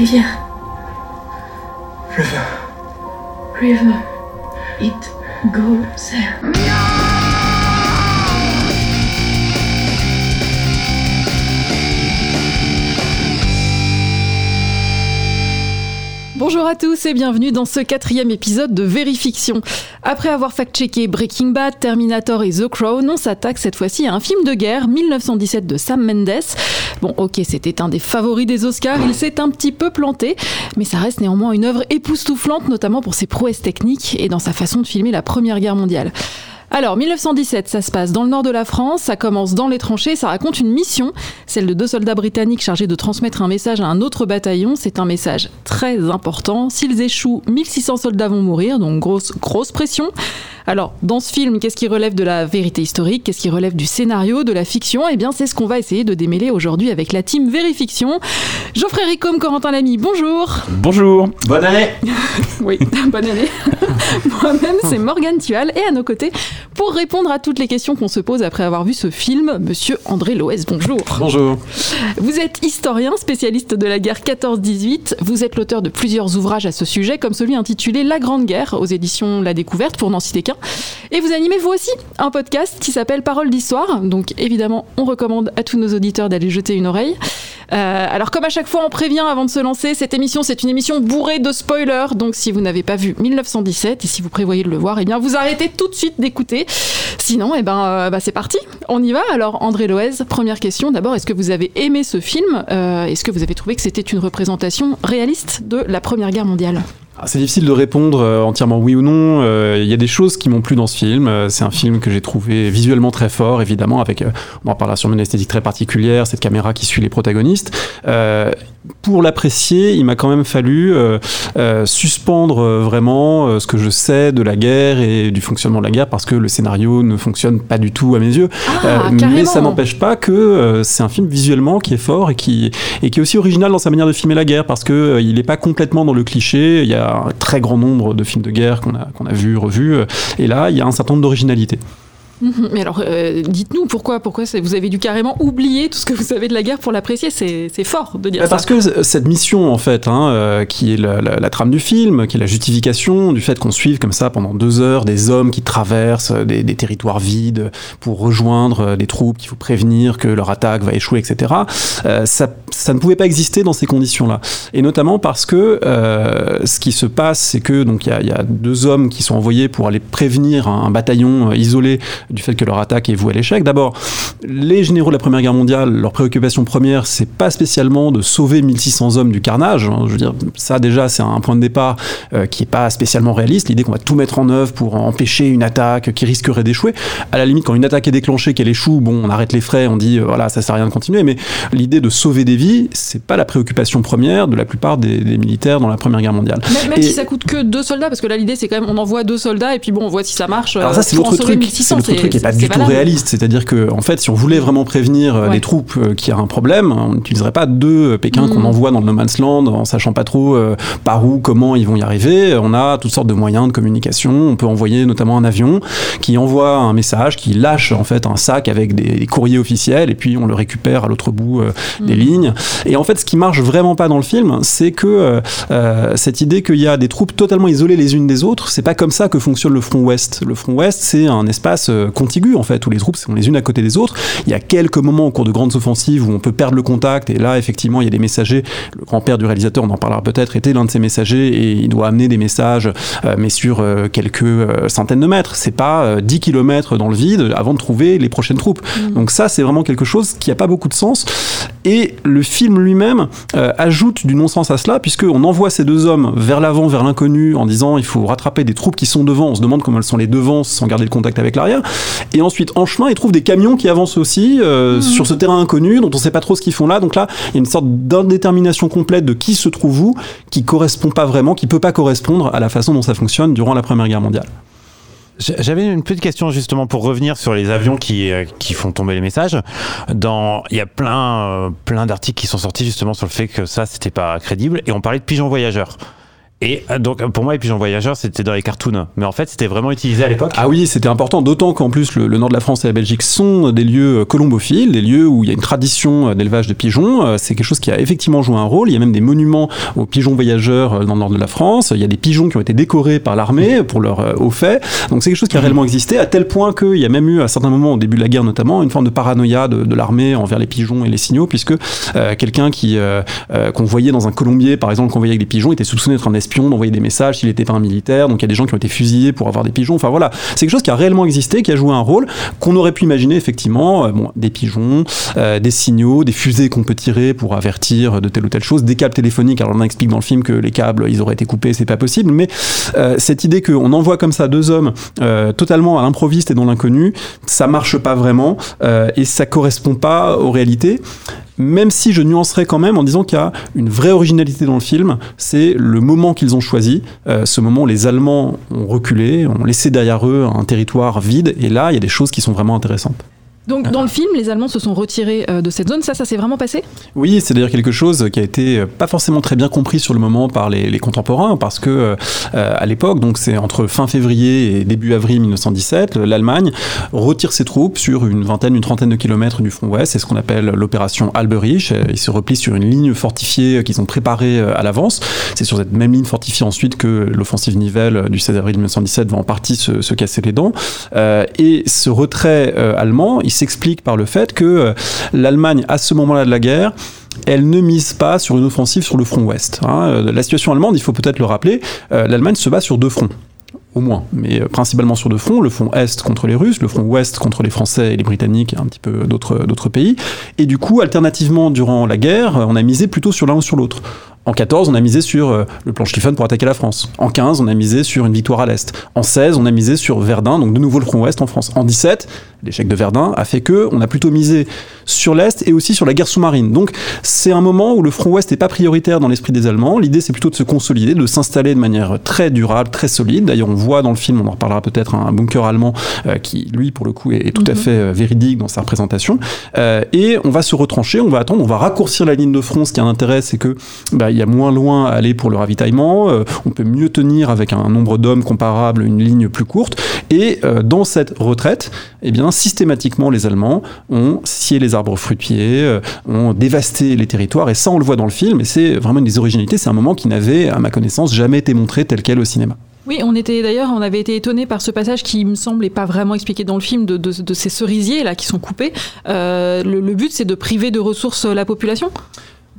rivière. River. River. It goes there. Bonjour à tous et bienvenue dans ce quatrième épisode de Vérifiction. Après avoir fact-checké Breaking Bad, Terminator et The Crown, on s'attaque cette fois-ci à un film de guerre, 1917 de Sam Mendes. Bon, ok, c'était un des favoris des Oscars, il s'est un petit peu planté, mais ça reste néanmoins une œuvre époustouflante, notamment pour ses prouesses techniques et dans sa façon de filmer la Première Guerre mondiale. Alors, 1917, ça se passe dans le nord de la France, ça commence dans les tranchées, ça raconte une mission, celle de deux soldats britanniques chargés de transmettre un message à un autre bataillon. C'est un message très important. S'ils échouent, 1600 soldats vont mourir, donc grosse, grosse pression. Alors, dans ce film, qu'est-ce qui relève de la vérité historique? Qu'est-ce qui relève du scénario, de la fiction? Eh bien, c'est ce qu'on va essayer de démêler aujourd'hui avec la team Vérifiction. Geoffrey Ricom, Corentin Lamy, bonjour Bonjour Bonne année Oui, bonne année Moi-même, c'est Morgane Tual, et à nos côtés, pour répondre à toutes les questions qu'on se pose après avoir vu ce film, monsieur André Loès, bonjour Bonjour Vous êtes historien, spécialiste de la guerre 14-18, vous êtes l'auteur de plusieurs ouvrages à ce sujet, comme celui intitulé La Grande Guerre, aux éditions La Découverte, pour n'en citer qu'un. Et vous animez vous aussi un podcast qui s'appelle Parole d'Histoire. Donc évidemment, on recommande à tous nos auditeurs d'aller jeter une oreille. Euh, alors comme à chaque fois, on prévient avant de se lancer, cette émission, c'est une émission bourrée de spoilers. Donc si vous n'avez pas vu 1917 et si vous prévoyez de le voir, eh bien vous arrêtez tout de suite d'écouter. Sinon, eh ben, euh, bah, c'est parti, on y va. Alors André Loez, première question. D'abord, est-ce que vous avez aimé ce film? Euh, Est-ce que vous avez trouvé que c'était une représentation réaliste de la Première Guerre mondiale? C'est difficile de répondre euh, entièrement oui ou non. Euh, Il y a des choses qui m'ont plu dans ce film. Euh, C'est un film que j'ai trouvé visuellement très fort, évidemment, avec, on en parlera sûrement une esthétique très particulière, cette caméra qui suit les protagonistes. Pour l'apprécier, il m'a quand même fallu euh, euh, suspendre euh, vraiment euh, ce que je sais de la guerre et du fonctionnement de la guerre parce que le scénario ne fonctionne pas du tout à mes yeux. Ah, mais ça n'empêche pas que c'est un film visuellement qui est fort et qui, et qui est aussi original dans sa manière de filmer la guerre parce que il n'est pas complètement dans le cliché. Il y a un très grand nombre de films de guerre qu'on a, qu'on a vus, revus. Et là, il y a un certain nombre d'originalités. Mais alors, euh, dites-nous pourquoi, pourquoi vous avez dû carrément oublier tout ce que vous savez de la guerre pour l'apprécier. C'est fort de dire Bah, ça. Parce que cette mission, en fait, hein, euh, qui est la, la- la trame du film, qui est la justification du fait qu'on suive comme ça pendant deux heures des hommes qui traversent euh, des, des territoires vides pour rejoindre euh, des troupes qu'il faut prévenir que leur attaque va échouer, etc. euh, ça, ça ne pouvait pas exister dans ces conditions-là. Et notamment parce que euh, ce qui se passe, c'est que donc il y y a deux hommes qui sont envoyés pour aller prévenir un, un bataillon isolé du fait que leur attaque est vouée à l'échec. D'abord, les généraux de la Première Guerre mondiale, leur préoccupation première, c'est pas spécialement de sauver 1600 hommes du carnage. hein. Je veux dire, ça déjà, c'est un point de départ euh, qui est pas spécialement réaliste. L'idée qu'on va tout mettre en œuvre pour empêcher une attaque qui risquerait d'échouer. À la limite, quand une attaque est déclenchée, qu'elle échoue, bon, on arrête les frais, on dit euh, voilà, ça sert à rien de continuer. Mais l'idée de sauver des vies, c'est pas la préoccupation première de la plupart des, des militaires dans la Première Guerre mondiale. Même, Et- si ça coûte que deux soldats, parce que là l'idée c'est quand même on envoie deux soldats et puis bon on voit si ça marche. Alors euh, ça c'est pour l'autre truc, 1600, c'est l'autre truc qui est pas du tout réaliste. C'est-à-dire que en fait, si on voulait vraiment prévenir euh, Ouais. des troupes euh, qui a un problème, on n'utiliserait pas deux Pékins Mm. qu'on envoie dans le no man's land en sachant pas trop euh, par où, comment ils vont y arriver. On a toutes sortes de moyens de communication. On peut envoyer notamment un avion qui envoie un message, qui lâche en fait un sac avec des, courriers officiels et puis on le récupère à l'autre bout euh, des lignes. Et en fait, ce qui marche vraiment pas dans le film, c'est que euh, euh, cette idée qu'il y a des troupes totalement isolées les unes des autres, c'est pas comme ça que fonctionne le front ouest. Le front ouest, c'est un espace euh, contigu en fait, où les troupes sont les unes à côté des autres. Il y a quelques moments au cours de grandes offensives où on peut perdre le contact, et là, effectivement, il y a des messagers. Le grand-père du réalisateur, on en parlera peut-être, était l'un de ces messagers, et il doit amener des messages, euh, mais sur euh, quelques euh, centaines de mètres. C'est pas euh, 10 km dans le vide avant de trouver les prochaines troupes. Donc ça, c'est vraiment quelque chose qui a pas beaucoup de sens. Et le film lui-même euh, ajoute du non-sens à cela, puisqu'on envoie ces deux hommes vers l'avant, vers l'inconnu, en disant il faut rattraper des troupes qui sont devant. On se demande comment elles sont les devants sans garder le contact avec l'arrière. Et ensuite, en chemin, ils trouvent des camions qui avancent aussi euh, sur ce terrain inconnu, dont on sait pas trop ce qu'ils font là. Donc là, il y a une sorte d'indétermination complète de qui se trouve où, qui correspond pas vraiment, qui peut pas correspondre à la façon dont ça fonctionne durant la Première Guerre mondiale. J'avais une petite question justement pour revenir sur les avions qui, euh, qui font tomber les messages. Dans, il y a plein, euh, plein d'articles qui sont sortis justement sur le fait que ça, c'était pas crédible. Et on parlait de pigeons voyageurs. Et euh, donc pour moi, les pigeons voyageurs, c'était dans les cartoons, mais en fait, c'était vraiment utilisé à l'époque. Ah oui, c'était important, d'autant qu'en plus le, le nord de la France et la Belgique sont des lieux colombophiles, des lieux où il y a une tradition d'élevage de pigeons. Euh, C'est quelque chose qui a effectivement joué un rôle. Il y a même des monuments aux pigeons voyageurs euh, dans le nord de la France. Il y a des pigeons qui ont été décorés par l'armée pour leur euh, haut fait. Donc c'est quelque chose qui a réellement existé, à tel point qu'il y a même eu à certains moments, au début de la guerre notamment, une forme de paranoïa de, de l'armée envers les pigeons et les signaux, puisque euh, quelqu'un qui euh, euh, qu'on voyait dans un colombier, par exemple, qu'on voyait avec des pigeons, était soupçonné d'être un espion, d'envoyer des messages s'il était pas un militaire. Donc il y a des gens qui ont été fusillés pour avoir des pigeons. Enfin voilà, c'est quelque chose qui a réellement existé, qui a joué un rôle qu'on aurait pu imaginer effectivement. euh, bon, des pigeons, euh, des signaux, des fusées qu'on peut tirer pour avertir de telle ou telle chose, des câbles téléphoniques. Alors on explique dans le film que les câbles, ils auraient été coupés, c'est pas possible. Mais euh, cette idée qu'on envoie comme ça deux hommes totalement à l'improviste et dans l'inconnu, ça marche pas vraiment et ça correspond pas aux réalités. Même si je nuancerais quand même en disant qu'il y a une vraie originalité dans le film, c'est le moment qu'ils ont choisi, euh, ce moment où les Allemands ont reculé, ont laissé derrière eux un territoire vide, et là, il y a des choses qui sont vraiment intéressantes. Donc dans le film, les Allemands se sont retirés euh, de cette zone. Ça, ça s'est vraiment passé? Oui, c'est d'ailleurs quelque chose qui a été euh, pas forcément très bien compris sur le moment par les, les contemporains, parce que euh, à l'époque, donc c'est entre fin février et début avril 1917, l'Allemagne retire ses troupes sur une vingtaine, une trentaine de kilomètres du front ouest. C'est ce qu'on appelle l'opération Alberich. Ils se replient sur une ligne fortifiée qu'ils ont préparée à l'avance. C'est sur cette même ligne fortifiée ensuite que l'offensive Nivelle du 16 avril 1917 va en partie se, se casser les dents. Euh, et ce retrait euh, allemand, il s'explique par le fait que euh, l'Allemagne, à ce moment-là de la guerre, elle ne mise pas sur une offensive sur le front ouest. hein. Euh, La situation allemande, il faut peut-être le rappeler, euh, l'Allemagne se bat sur deux fronts. Au moins, mais principalement sur deux fronts, le front Est contre les Russes, le front Ouest contre les Français et les Britanniques et un petit peu d'autres pays. Et du coup, alternativement, durant la guerre, on a misé plutôt sur l'un ou sur l'autre. En 14, on a misé sur le plan Schlieffen pour attaquer la France. En 15, on a misé sur une victoire à l'Est. En 16, on a misé sur Verdun, donc de nouveau le front Ouest en France. En 17, l'échec de Verdun a fait que on a plutôt misé sur l'Est et aussi sur la guerre sous-marine. Donc c'est un moment où le front Ouest n'est pas prioritaire dans l'esprit des Allemands. L'idée, c'est plutôt de se consolider, de s'installer de manière très durable, très solide. D'ailleurs, on voit dans le film, on en reparlera peut-être, un bunker allemand euh, qui, lui, pour le coup, est, est tout à Mhm. fait euh, véridique dans sa représentation. Euh, et on va se retrancher, on va attendre, on va raccourcir la ligne de front. Ce qui a un intérêt, c'est que bah, il y a moins loin à aller pour le ravitaillement. on peut mieux tenir avec un nombre d'hommes comparable une ligne plus courte. Et dans cette retraite, eh bien, systématiquement, les Allemands ont scié les arbres fruitiers, euh, ont dévasté les territoires. Et ça, on le voit dans le film. Et c'est vraiment une des originalités. C'est un moment qui n'avait, à ma connaissance, jamais été montré tel quel au cinéma. Oui, on était d'ailleurs, on avait été étonné par ce passage qui me semblait pas vraiment expliqué dans le film de, ces cerisiers là qui sont coupés. Euh, le, le but, c'est de priver de ressources euh, la population?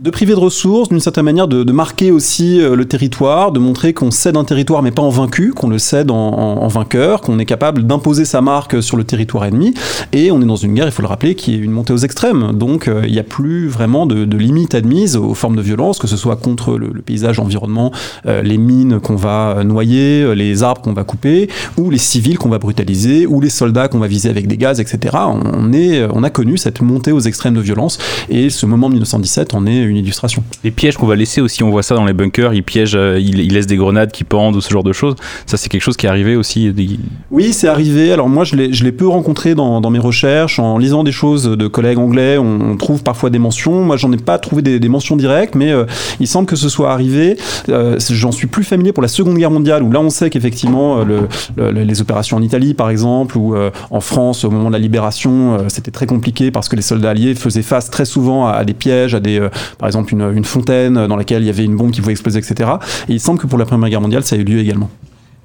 De priver de ressources, d'une certaine manière de, de marquer aussi euh, le territoire, de montrer qu'on cède un territoire mais pas en vaincu, qu'on le cède en, vainqueur, qu'on est capable d'imposer sa marque sur le territoire ennemi. Et on est dans une guerre, il faut le rappeler, qui est une montée aux extrêmes. Donc euh, il n'y a plus vraiment de, de limites admises aux formes de violence, que ce soit contre le, paysage, l'environnement, euh, les mines qu'on va euh, noyer, les arbres qu'on va couper, ou les civils qu'on va brutaliser, ou les soldats qu'on va viser avec des gaz, etc. On, est, on a connu cette montée aux extrêmes de violence, et ce moment 1917 en est illustration. Les pièges qu'on va laisser aussi, on voit ça dans les bunkers, ils piègent, euh, ils, ils laissent des grenades qui pendent ou ce genre de choses. Ça, c'est quelque chose qui est arrivé aussi. des- Oui, c'est arrivé. Alors moi, je l'ai je l'ai peu rencontré dans, dans mes recherches. En lisant des choses de collègues anglais, on, on trouve parfois des mentions. Moi, j'en ai pas trouvé des, des mentions directes, mais euh, il semble que ce soit arrivé. Euh, J'en suis plus familier pour la Seconde Guerre mondiale, où là, on sait qu'effectivement, euh, le, le- les opérations en Italie, par exemple, ou euh, en France, au moment de la libération, euh, c'était très compliqué parce que les soldats alliés faisaient face très souvent à, à des pièges, à des, euh, par exemple, une, fontaine dans laquelle il y avait une bombe qui pouvait exploser, etc. Et il semble que pour la Première Guerre mondiale, ça a eu lieu également.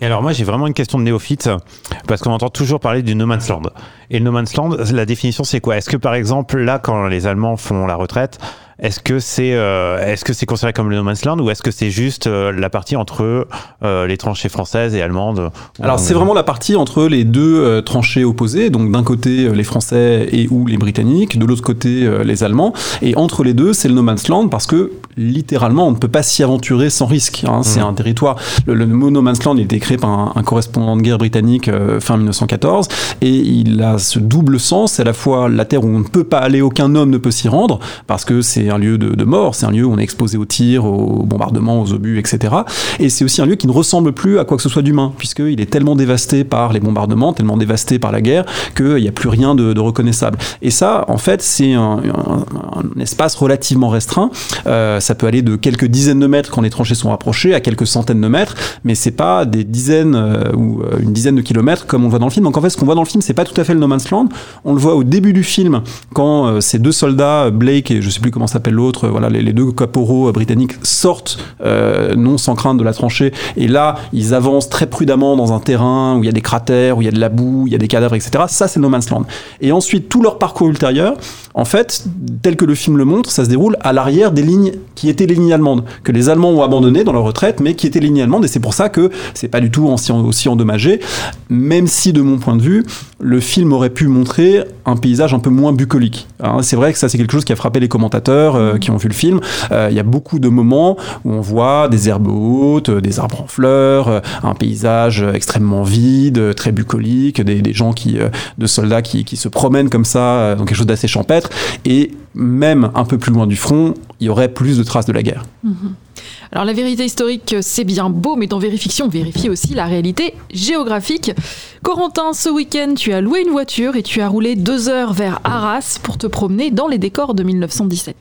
Et alors moi j'ai vraiment une question de néophyte parce qu'on entend toujours parler du no man's land. Et le no man's land, la définition c'est quoi? Est-ce que par exemple là quand les Allemands font la retraite, est-ce que c'est euh, est-ce que c'est considéré comme le no man's land ou est-ce que c'est juste euh, la partie entre euh, les tranchées françaises et allemandes Alors c'est vraiment la partie entre les deux euh, tranchées opposées, donc d'un côté les Français et ou les Britanniques, de l'autre côté euh, les Allemands, et entre les deux c'est le no man's land parce que littéralement on ne peut pas s'y aventurer sans risque. hein. C'est Mhm. un territoire. Le, le mot no man's land il a été créé par un, un correspondant de guerre britannique euh, fin 1914 et il a ce double sens, c'est à la fois la terre où on ne peut pas aller, aucun homme ne peut s'y rendre parce que c'est c'est un lieu de, mort, c'est un lieu où on est exposé aux tirs, aux bombardements, aux obus, etc. Et c'est aussi un lieu qui ne ressemble plus à quoi que ce soit d'humain, puisqu'il est tellement dévasté par les bombardements, tellement dévasté par la guerre, qu'il n'y a plus rien de, reconnaissable. Et ça, en fait, c'est un, espace relativement restreint. Euh, ça peut aller de quelques dizaines de mètres quand les tranchées sont rapprochées à quelques centaines de mètres, mais c'est pas des dizaines euh, ou euh, une dizaine de kilomètres comme on voit dans le film. Donc en fait, ce qu'on voit dans le film, c'est pas tout à fait le No Man's Land. On le voit au début du film quand ces deux soldats, Blake et je sais plus comment s'appelle l'autre, euh, voilà, les, deux caporaux euh, britanniques sortent euh, non sans crainte de la tranchée. Et là, ils avancent très prudemment dans un terrain où il y a des cratères, où il y a de la boue, il y a des cadavres, etc. Ça, c'est No Man's Land. Et ensuite, tout leur parcours ultérieur, en fait, tel que le film le montre, ça se déroule à l'arrière des lignes qui étaient les lignes allemandes, que les Allemands ont abandonnées dans leur retraite, mais qui étaient les lignes allemandes. Et c'est pour ça que c'est pas du tout aussi, endommagé, même si, de mon point de vue, le film aurait pu montrer un paysage un peu moins bucolique. C'est vrai que ça, c'est quelque chose qui a frappé les commentateurs euh, qui ont vu le film. Euh, Il y a beaucoup de moments où on voit des herbes hautes, euh, des arbres en fleurs, un paysage extrêmement vide, très bucolique, des, gens qui, de soldats qui, se promènent comme ça dans quelque chose d'assez champêtre. Et même un peu plus loin du front, il y aurait plus de traces de la guerre. Alors la vérité historique, c'est bien beau, mais dans Vérifiction, vérifie aussi la réalité géographique. Corentin, ce week-end, tu as loué une voiture et tu as roulé deux heures vers Arras pour te promener dans les décors de 1917.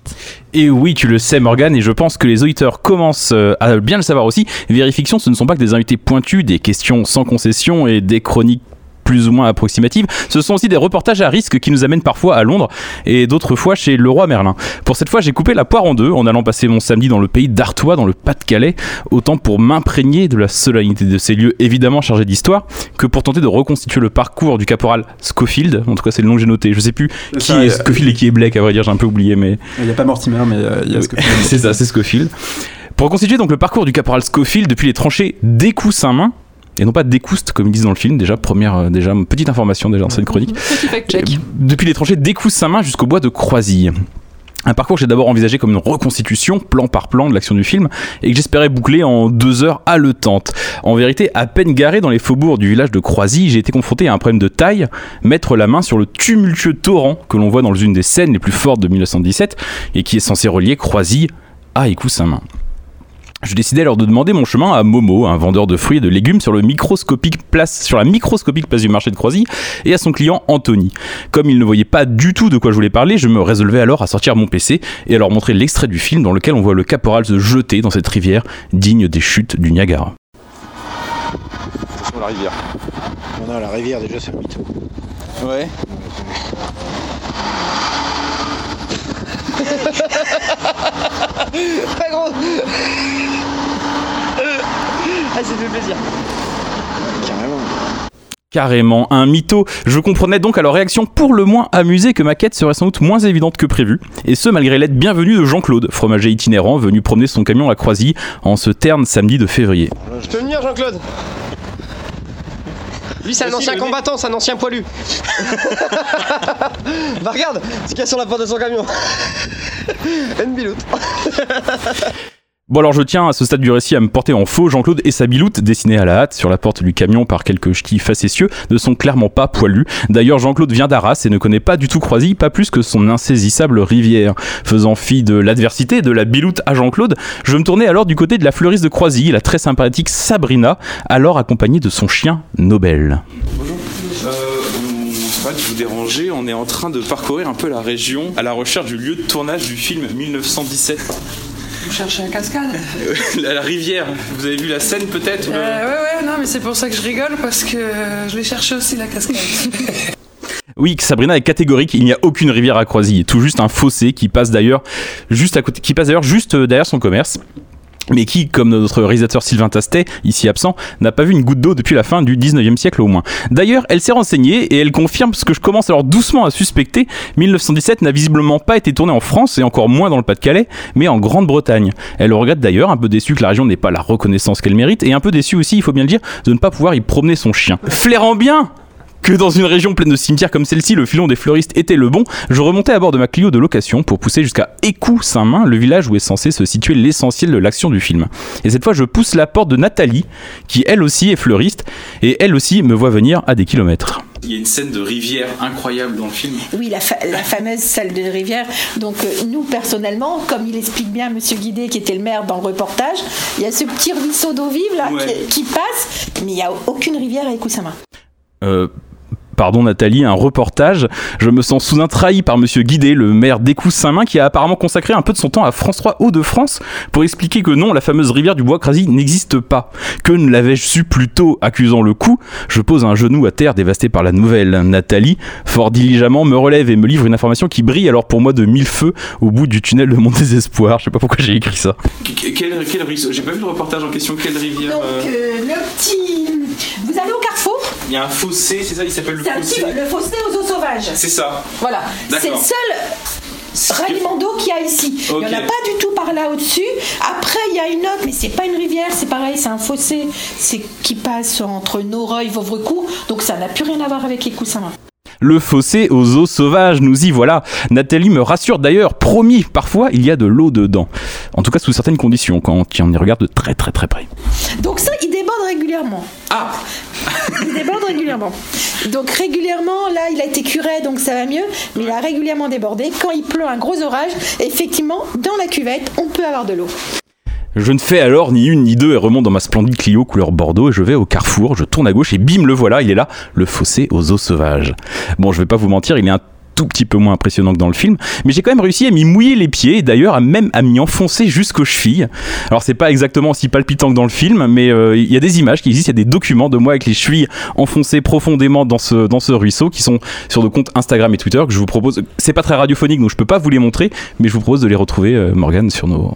Et oui, tu le sais, Morgan, et je pense que les auditeurs commencent euh, à bien le savoir aussi. Vérifiction, ce ne sont pas que des invités pointus, des questions sans concession et des chroniques plus ou moins approximatives. Ce sont aussi des reportages à risque qui nous amènent parfois à Londres et d'autres fois chez le roi Merlin. Pour cette fois, j'ai coupé la poire en deux en allant passer mon samedi dans le pays d'Artois, dans le Pas-de-Calais, autant pour m'imprégner de la solennité de ces lieux évidemment chargés d'histoire que pour tenter de reconstituer le parcours du caporal Schofield. En tout cas, c'est le nom que j'ai noté. Je sais plus qui ça, est euh, Schofield et qui est Blake, à vrai dire, j'ai un peu oublié, mais. Il n'y a pas Mortimer, mais euh, il y a c'est ça, c'est Scofield. Pour reconstituer donc le parcours du caporal Scofield depuis les tranchées d'Écou-Saint-Main, et non pas d'Écoust comme ils disent dans le film, déjà première euh, déjà petite information déjà dans cette chronique. Petit. Euh, Depuis les tranchées d'Écoust-Saint-Main jusqu'au bois de Croisille. Un parcours que j'ai d'abord envisagé comme une reconstitution, plan par plan, de l'action du film, et que j'espérais boucler en deux heures haletantes. En vérité, à peine garé dans les faubourgs du village de Croisy, j'ai été confronté à un problème de taille, mettre la main sur le tumultueux torrent que l'on voit dans une des scènes les plus fortes de 1917, et qui est censé relier Croisy à Écoust-Saint-Main. Je décidai alors de demander mon chemin à Momo, un vendeur de fruits et de légumes sur, le microscopique place, sur la microscopique place du marché de Croisy, et à son client Anthony. Comme il ne voyait pas du tout de quoi je voulais parler, je me résolvais alors à sortir mon PC et à leur montrer l'extrait du film dans lequel on voit le caporal se jeter dans cette rivière digne des chutes du Niagara. La rivière. Non, non, la rivière, déjà, c'est un mytho. Ouais. Pas gros Ah, ça fait plaisir. Carrément. Carrément un mytho. Je comprenais donc à leur réaction pour le moins amusée que ma quête serait sans doute moins évidente que prévu, et ce malgré l'aide bienvenue de Jean-Claude, fromager itinérant venu promener son camion à Croisy en ce terne samedi de février. Je peux venir, Jean-Claude? Lui, c'est un ancien le combattant, c'est un ancien poilu. bah, regarde ce qu'il y a sur la porte de son camion. Une biloute. Bon alors je tiens à ce stade du récit à me porter en faux, Jean-Claude et sa biloute dessinée à la hâte sur la porte du camion par quelques ch'tis facétieux ne sont clairement pas poilus. D'ailleurs Jean-Claude vient d'Arras et ne connaît pas du tout Croisy, pas plus que son insaisissable rivière. Faisant fi de l'adversité, de la biloute à Jean-Claude, je me tournais alors du côté de la fleuriste de Croisy, la très sympathique Sabrina, alors accompagnée de son chien Nobel. Bonjour. Euh, vous déranger, on est en train de parcourir un peu la région à la recherche du lieu de tournage du film 1917. Vous cherchez la cascade la, la rivière, vous avez vu la scène peut-être le- euh, Ouais, ouais, non, mais c'est pour ça que je rigole parce que je l'ai cherché aussi la cascade. Oui, Sabrina est catégorique, il n'y a aucune rivière à Croisy, tout juste un fossé qui passe d'ailleurs juste à côté, qui passe d'ailleurs juste euh, derrière son commerce. Mais qui, comme notre réalisateur Sylvain Tastet, ici absent, n'a pas vu une goutte d'eau depuis la fin du 19e siècle au moins. D'ailleurs, elle s'est renseignée et elle confirme ce que je commence alors doucement à suspecter. 1917 n'a visiblement pas été tourné en France et encore moins dans le Pas-de-Calais, mais en Grande-Bretagne. Elle regrette d'ailleurs, un peu déçue que la région n'ait pas la reconnaissance qu'elle mérite, et un peu déçue aussi, il faut bien le dire, de ne pas pouvoir y promener son chien. Flairant bien que dans une région pleine de cimetières comme celle-ci, le filon des fleuristes était le bon, je remontais à bord de ma Clio de location pour pousser jusqu'à Écou-Saint-Main, le village où est censé se situer l'essentiel de l'action du film. Et cette fois, je pousse la porte de Nathalie, qui elle aussi est fleuriste, et elle aussi me voit venir à des kilomètres. Il y a une scène de rivière incroyable dans le film. Oui, la, fa- la fameuse salle de rivière. Donc, euh, nous, personnellement, comme il explique bien Monsieur Guidé, qui était le maire dans le reportage, il y a ce petit ruisseau d'eau vive là Ouais. qui, qui passe, mais il n'y a aucune rivière à Ekusama. Euh, Pardon Nathalie, un reportage. Je me sens soudain trahi par Monsieur Guidé, le maire d'Écouse Saint-Main, qui a apparemment consacré un peu de son temps à France 3 Hauts-de-France pour expliquer que non, la fameuse rivière du Bois-Crasy n'existe pas. Que ne l'avais-je su plus tôt, accusant le coup? Je pose un genou à terre dévasté par la nouvelle. Nathalie, fort diligemment, me relève et me livre une information qui brille alors pour moi de mille feux au bout du tunnel de mon désespoir. Je sais pas pourquoi j'ai écrit ça. Qu- Quel, quel ruisseau J'ai pas vu le reportage en question. Quelle rivière Donc, euh, euh, le petit. Vous allez au carrefour? Il y a un fossé, c'est ça? Il s'appelle le C'est un petit. fossé Le fossé aux eaux sauvages. C'est ça. Voilà. C'est le seul ralliement d'eau qu'il y a ici. Il n'y en a pas du tout par là au-dessus. Après, il y a une autre, mais c'est pas une rivière, c'est pareil, c'est un fossé c'est qui passe entre Noreuil, Vauvrecourt. Donc ça n'a plus rien à voir avec les coussins. Le fossé aux eaux sauvages, nous y voilà. Nathalie me rassure d'ailleurs, promis, parfois il y a de l'eau dedans. En tout cas sous certaines conditions, quand on y regarde de très très très près. Donc ça, régulièrement. Ah Il déborde régulièrement. Donc régulièrement, là, il a été curé, donc ça va mieux, mais il a régulièrement débordé. Quand il pleut un gros orage, effectivement, dans la cuvette, on peut avoir de l'eau. Je ne fais alors ni une ni deux et remonte dans ma splendide Clio couleur Bordeaux et je vais au carrefour, je tourne à gauche et bim le voilà, il est là, le fossé aux eaux sauvages. Bon, je vais pas vous mentir, il est un tout petit peu moins impressionnant que dans le film, mais j'ai quand même réussi à m'y mouiller les pieds et d'ailleurs à même à m'y enfoncer jusqu'aux chevilles. Alors c'est pas exactement aussi palpitant que dans le film, mais euh, il y a des images qui existent, il y a des documents de moi avec les chevilles enfoncées profondément dans ce, dans ce ruisseau qui sont sur le compte Instagram et Twitter que je vous propose. C'est pas très radiophonique donc je peux pas vous les montrer, mais je vous propose de les retrouver, euh, Morgane, sur nos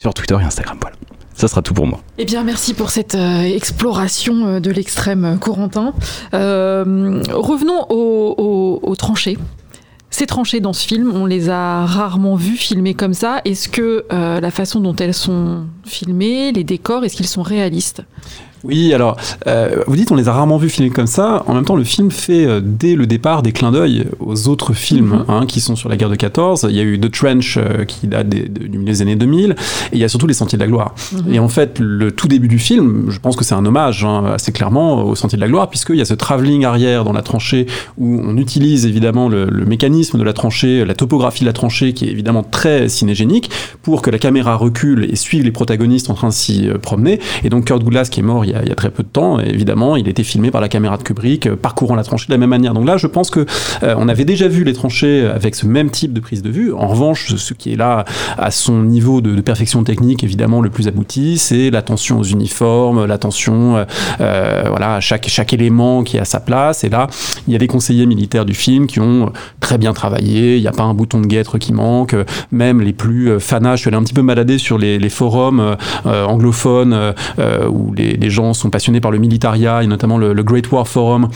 sur Twitter et Instagram. Voilà. Ça sera tout pour moi. Eh bien, merci pour cette euh, exploration euh, de l'extrême euh, Corentin. Revenons aux, tranchées. Ces tranchées dans ce film, on les a rarement vues filmées comme ça. Est-ce que la façon dont elles sont filmées, les décors, est-ce qu'ils sont réalistes? Oui, alors, euh, vous dites on les a rarement vus filmer comme ça. En même temps, le film fait euh, dès le départ des clins d'œil aux autres films hein, qui sont sur la guerre de 14. Il y a eu The Trench euh, qui date des- de- du milieu des années 2000 et il y a surtout Les Sentiers de la Gloire. Mhm. Et en fait, le tout début du film, je pense que c'est un hommage hein, assez clairement aux Sentiers de la Gloire puisqu'il y a ce travelling arrière dans la tranchée où on utilise évidemment le, le mécanisme de la tranchée, la topographie de la tranchée qui est évidemment très cinégénique pour que la caméra recule et suive les protagonistes en train de s'y euh, promener. Et donc Kurt Douglas qui est mort il il y a très peu de temps, évidemment, il été filmé par la caméra de Kubrick euh, parcourant la tranchée de la même manière. Donc là, je pense que euh, on avait déjà vu les tranchées avec ce même type de prise de vue. En revanche, ce- qui est là à son niveau de, perfection technique évidemment le plus abouti, c'est l'attention aux uniformes, l'attention euh, voilà à chaque chaque élément qui est à sa place. Et là, il y a des conseillers militaires du film qui ont très bien travaillé. Il n'y a pas un bouton de guêtre qui manque. Même les plus fanas, je suis allé un petit peu malader sur les, forums anglophones où les gens sont passionnés par le militaria et notamment le, le Great War Forum.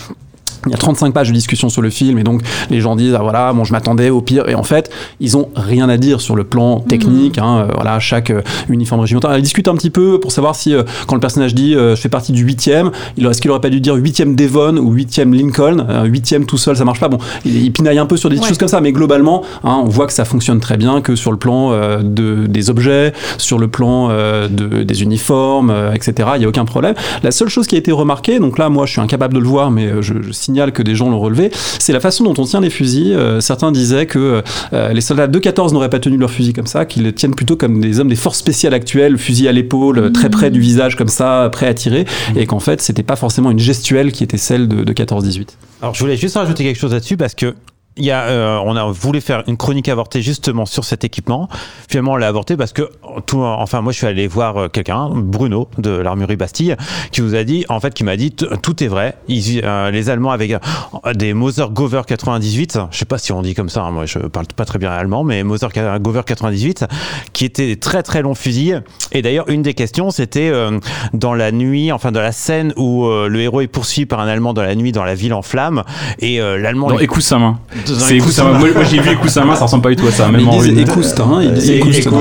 Il y a 35 pages de discussion sur le film et donc les gens disent ah voilà bon je m'attendais au pire. Et en fait ils ont rien à dire sur le plan technique hein, euh, voilà chaque euh, uniforme régimentaire. Ils discutent un petit peu pour savoir si euh, quand le personnage dit euh, je fais partie du 8e il est-ce qu'il aurait pas dû dire 8e Devon ou 8e Lincoln euh, 8e tout seul ça marche pas. Bon il, il pinaille un peu sur des Ouais. choses comme ça mais globalement hein, on voit que ça fonctionne très bien que sur le plan de, des objets sur le plan de, des uniformes etc il y a aucun problème. La seule chose qui a été remarquée donc là moi je suis incapable de le voir mais je, je signale que des gens l'ont relevé. C'est la façon dont on tient les fusils. Euh, certains disaient que euh, les soldats de 14 n'auraient pas tenu leurs fusils comme ça qu'ils les tiennent plutôt comme des hommes des forces spéciales actuelles fusil à l'épaule euh, très près du visage comme ça prêt à tirer et qu'en fait c'était pas forcément une gestuelle qui était celle de, de 14-18 Alors je voulais juste rajouter quelque chose là-dessus parce que il y a, euh, on a voulu faire une chronique avortée justement sur cet équipement. Finalement, on l'a avorté parce que tout, enfin, moi, je suis allé voir euh, quelqu'un, Bruno de l'armurerie Bastille, qui vous a dit, en fait, qui m'a dit, tout est vrai. Ils, euh, les Allemands avec euh, des Moser Gover 98, je sais pas si on dit comme ça, hein, moi, je parle pas très bien allemand, mais Moser Gover 98, qui étaient des très très longs fusils. Et d'ailleurs, une des questions, c'était euh, dans la nuit, enfin, dans la scène où le héros est poursuivi par un Allemand dans la nuit dans la ville en flammes, et l'Allemand Dans lui- Écoute sa main. C'est Écoute Écoute sa main. Moi, moi, j'ai vu Écoute sa main, ça ressemble pas du tout à ça. Même en hein,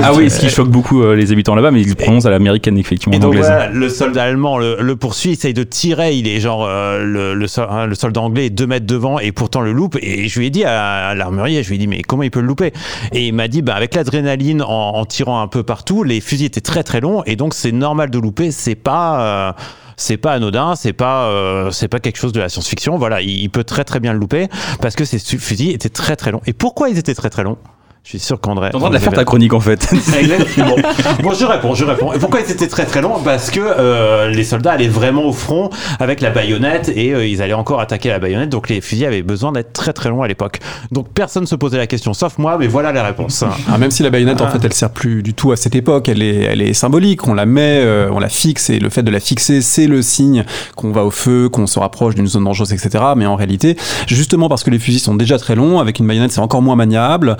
Ah oui, ce qui choque beaucoup euh, les habitants là-bas, mais ils le prononcent à l'américaine effectivement Et en donc le soldat allemand le, le poursuit, essaye de tirer, il est genre euh, le, le, sol- hein, le soldat anglais est deux mètres devant et pourtant le loupe. Et je lui ai dit à, à l'armurier, je lui ai dit mais comment il peut le louper? Et il m'a dit bah avec l'adrénaline en, en tirant un peu partout, les fusils étaient très très longs et donc c'est normal de louper, c'est pas euh, c'est pas anodin, c'est pas, euh, c'est pas quelque chose de la science-fiction. Voilà, il, il peut très très bien le louper parce que ces fusils étaient très très longs. Et pourquoi ils étaient très très longs? Je suis sûr qu'André. T'es en train de la faire ta chronique en fait. Exactement. bon, je réponds, je réponds. Et pourquoi ils étaient très très longs Parce que euh, les soldats allaient vraiment au front avec la baïonnette et euh, ils allaient encore attaquer la baïonnette. Donc les fusils avaient besoin d'être très très longs à l'époque. Donc personne se posait la question, sauf moi, mais voilà la réponse. Ah, même si la baïonnette, en fait, elle sert plus du tout à cette époque. Elle est, elle est symbolique. On la met, euh, on la fixe et le fait de la fixer, c'est le signe qu'on va au feu, qu'on se rapproche d'une zone dangereuse, etc. Mais en réalité, justement parce que les fusils sont déjà très longs, avec une baïonnette, c'est encore moins maniable.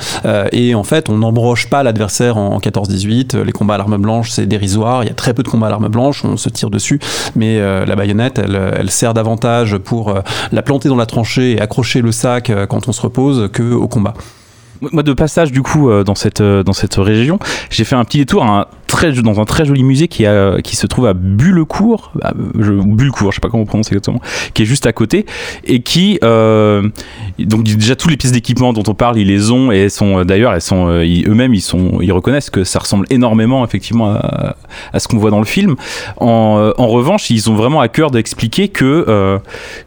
Euh, et en fait, on n'embroche pas l'adversaire en 14-18. Les combats à l'arme blanche, c'est dérisoire. Il y a très peu de combats à l'arme blanche. On se tire dessus. Mais euh, la baïonnette, elle, elle sert davantage pour euh, la planter dans la tranchée et accrocher le sac euh, quand on se repose que au combat. Moi, de passage du coup euh, dans cette euh, dans cette région, j'ai fait un petit détour dans un très joli musée qui a qui se trouve à Bullecourt, à- je, Bullecourt, je sais pas comment on prononce exactement, qui est juste à côté et qui euh, donc déjà toutes les pièces d'équipement dont on parle, ils les ont et sont euh, d'ailleurs elles sont euh, eux-mêmes ils sont ils reconnaissent que ça ressemble énormément effectivement à, ce qu'on voit dans le film. En, euh, revanche, ils ont vraiment à cœur d'expliquer que euh,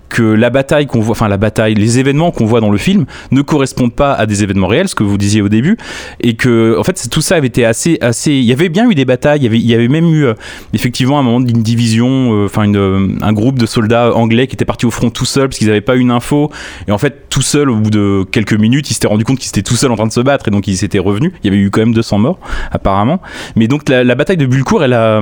que la bataille qu'on voit, enfin la bataille, les événements qu'on voit dans le film ne correspondent pas à des événements réels, ce que vous disiez au début, et que en fait tout ça avait été assez, assez. Il y avait bien eu des batailles, il y avait, même eu euh, effectivement un moment d'une division, euh, enfin euh, un groupe de soldats anglais qui étaient partis au front tout seuls parce qu'ils n'avaient pas une info, et en fait tout seul au bout de quelques minutes, ils s'étaient rendu compte qu'ils étaient tout seuls en train de se battre, et donc ils s'étaient revenus. Il y avait eu quand même 200 morts apparemment, mais donc la, bataille de Bulcourt, elle a,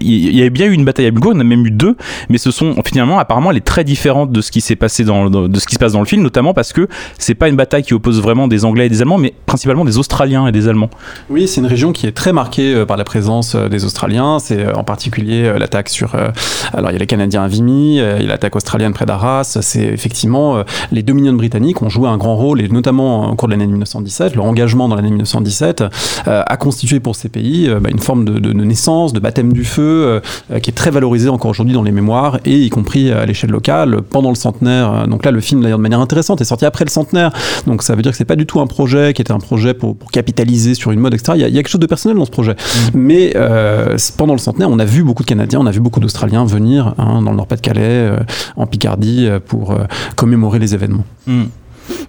il y avait bien eu une bataille à Bulcourt, en a même eu deux, mais ce sont finalement apparemment elle est très différente de ce qui s'est passé dans, de ce qui se passe dans le film, notamment parce que c'est pas une bataille qui oppose vraiment des Anglais des Allemands, mais principalement des Australiens et des Allemands. Oui, c'est une région qui est très marquée euh, par la présence euh, des Australiens. C'est euh, en particulier l'attaque sur. alors, il y a les Canadiens à Vimy, il y a l'attaque australienne près d'Arras. C'est effectivement les Dominions britanniques ont joué un grand rôle, et notamment au cours de l'année 1917. Leur engagement dans l'année 1917 euh, a constitué pour ces pays bah, une forme de, naissance, de baptême du feu, qui est très valorisée encore aujourd'hui dans les mémoires, et y compris à l'échelle locale pendant le centenaire. Donc là, le film, d'ailleurs, de manière intéressante, est sorti après le centenaire. Donc ça veut dire que c'est pas du tout un projet qui était un projet pour, pour capitaliser sur une mode, etc. Il y, a, il y a quelque chose de personnel dans ce projet. Mais euh, pendant le centenaire, on a vu beaucoup de Canadiens, on a vu beaucoup d'Australiens venir hein, dans le Nord-Pas-de-Calais, euh, en Picardie, euh, pour commémorer les événements.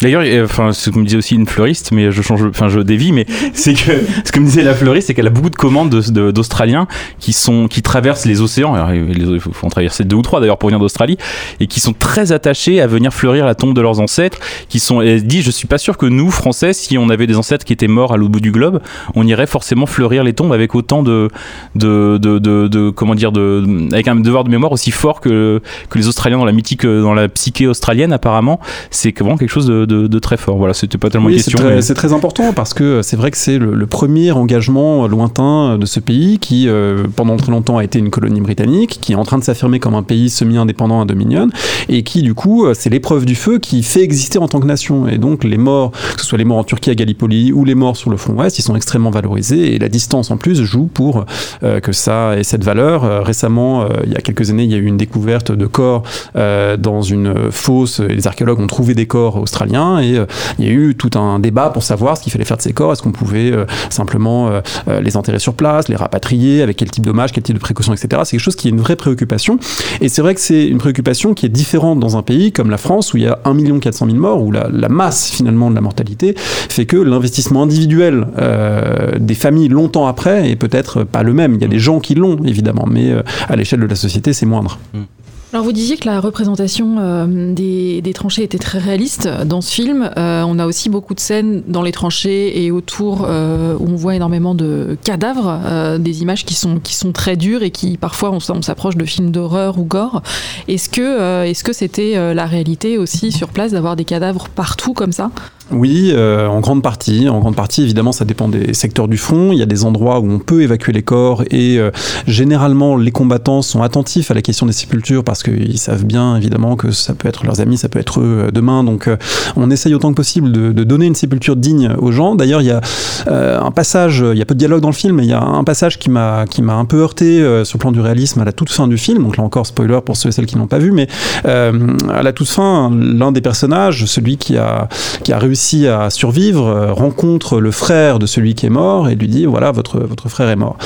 D'ailleurs, euh, enfin, ce que me disait aussi une fleuriste, mais je change, enfin, je dévie, mais c'est que ce que me disait la fleuriste, c'est qu'elle a beaucoup de commandes de- de- d'Australiens qui sont, qui traversent les océans. Alors, il faut, en traverser deux ou trois d'ailleurs pour venir d'Australie, et qui sont très attachés à venir fleurir la tombe de leurs ancêtres. Qui sont, elle dit, je suis pas sûr que nous, Français, si on avait des ancêtres qui étaient morts à l'autre bout du globe, on irait forcément fleurir les tombes avec autant de, de, de- comment dire, de, avec un devoir de mémoire aussi fort que, que les Australiens dans la mythique, dans la psyché australienne apparemment. C'est vraiment quelque chose de, de- de très fort. Voilà, c'était pas tellement Oui, une c'est question. très, mais- c'est très important parce que c'est vrai que c'est le, le premier engagement lointain de ce pays qui, euh, pendant très longtemps, a été une colonie britannique, qui est en train de s'affirmer comme un pays semi-indépendant à Dominion, et qui, du coup, euh, c'est l'épreuve du feu qui fait exister en tant que nation. Et donc, les morts, que ce soit les morts en Turquie à Gallipoli ou les morts sur le front ouest, ils sont extrêmement valorisés, et la distance en plus joue pour euh, que ça ait cette valeur. Récemment, euh, il y a quelques années, il y a eu une découverte de corps dans une fosse, et les archéologues ont trouvé des corps australiens, et euh, il y a eu tout un débat pour savoir ce qu'il fallait faire de ces corps. Est-ce qu'on pouvait euh, simplement euh, les enterrer sur place, les rapatrier, avec quel type d'hommage, quel type de précaution, etc. C'est quelque chose qui est une vraie préoccupation. Et c'est vrai que c'est une préoccupation qui est différente dans un pays comme la France, où il y a 1 400 000 morts, où la, masse finalement de la mortalité fait que l'investissement individuel des familles longtemps après est peut-être pas le même. Il y a des gens qui l'ont, évidemment, mais à l'échelle de la société, c'est moindre. Alors vous disiez que la représentation euh, des, des tranchées était très réaliste dans ce film. Euh, on a aussi beaucoup de scènes dans les tranchées et autour euh, où on voit énormément de cadavres, euh, des images qui sont, qui sont très dures et qui parfois on, on s'approche de films d'horreur ou gore. Est-ce que euh, est-ce que c'était euh, la réalité aussi sur place d'avoir des cadavres partout comme ça? Oui, euh, en grande partie. En grande partie, évidemment, ça dépend des secteurs du front. Il y a des endroits où on peut évacuer les corps et euh, généralement, les combattants sont attentifs à la question des sépultures parce qu'ils savent bien, évidemment, que ça peut être leurs amis, ça peut être eux euh, demain. Donc, on essaye autant que possible de, donner une sépulture digne aux gens. D'ailleurs, il y a un passage, il y a peu de dialogue dans le film, mais il y a un passage qui m'a un peu heurté sur le plan du réalisme à la toute fin du film. Donc là encore, spoiler pour ceux et celles qui n'ont pas vu, mais à la toute fin, l'un des personnages, celui qui a qui a réussi réussit à survivre euh, rencontre le frère de celui qui est mort et lui dit voilà votre votre frère est mort.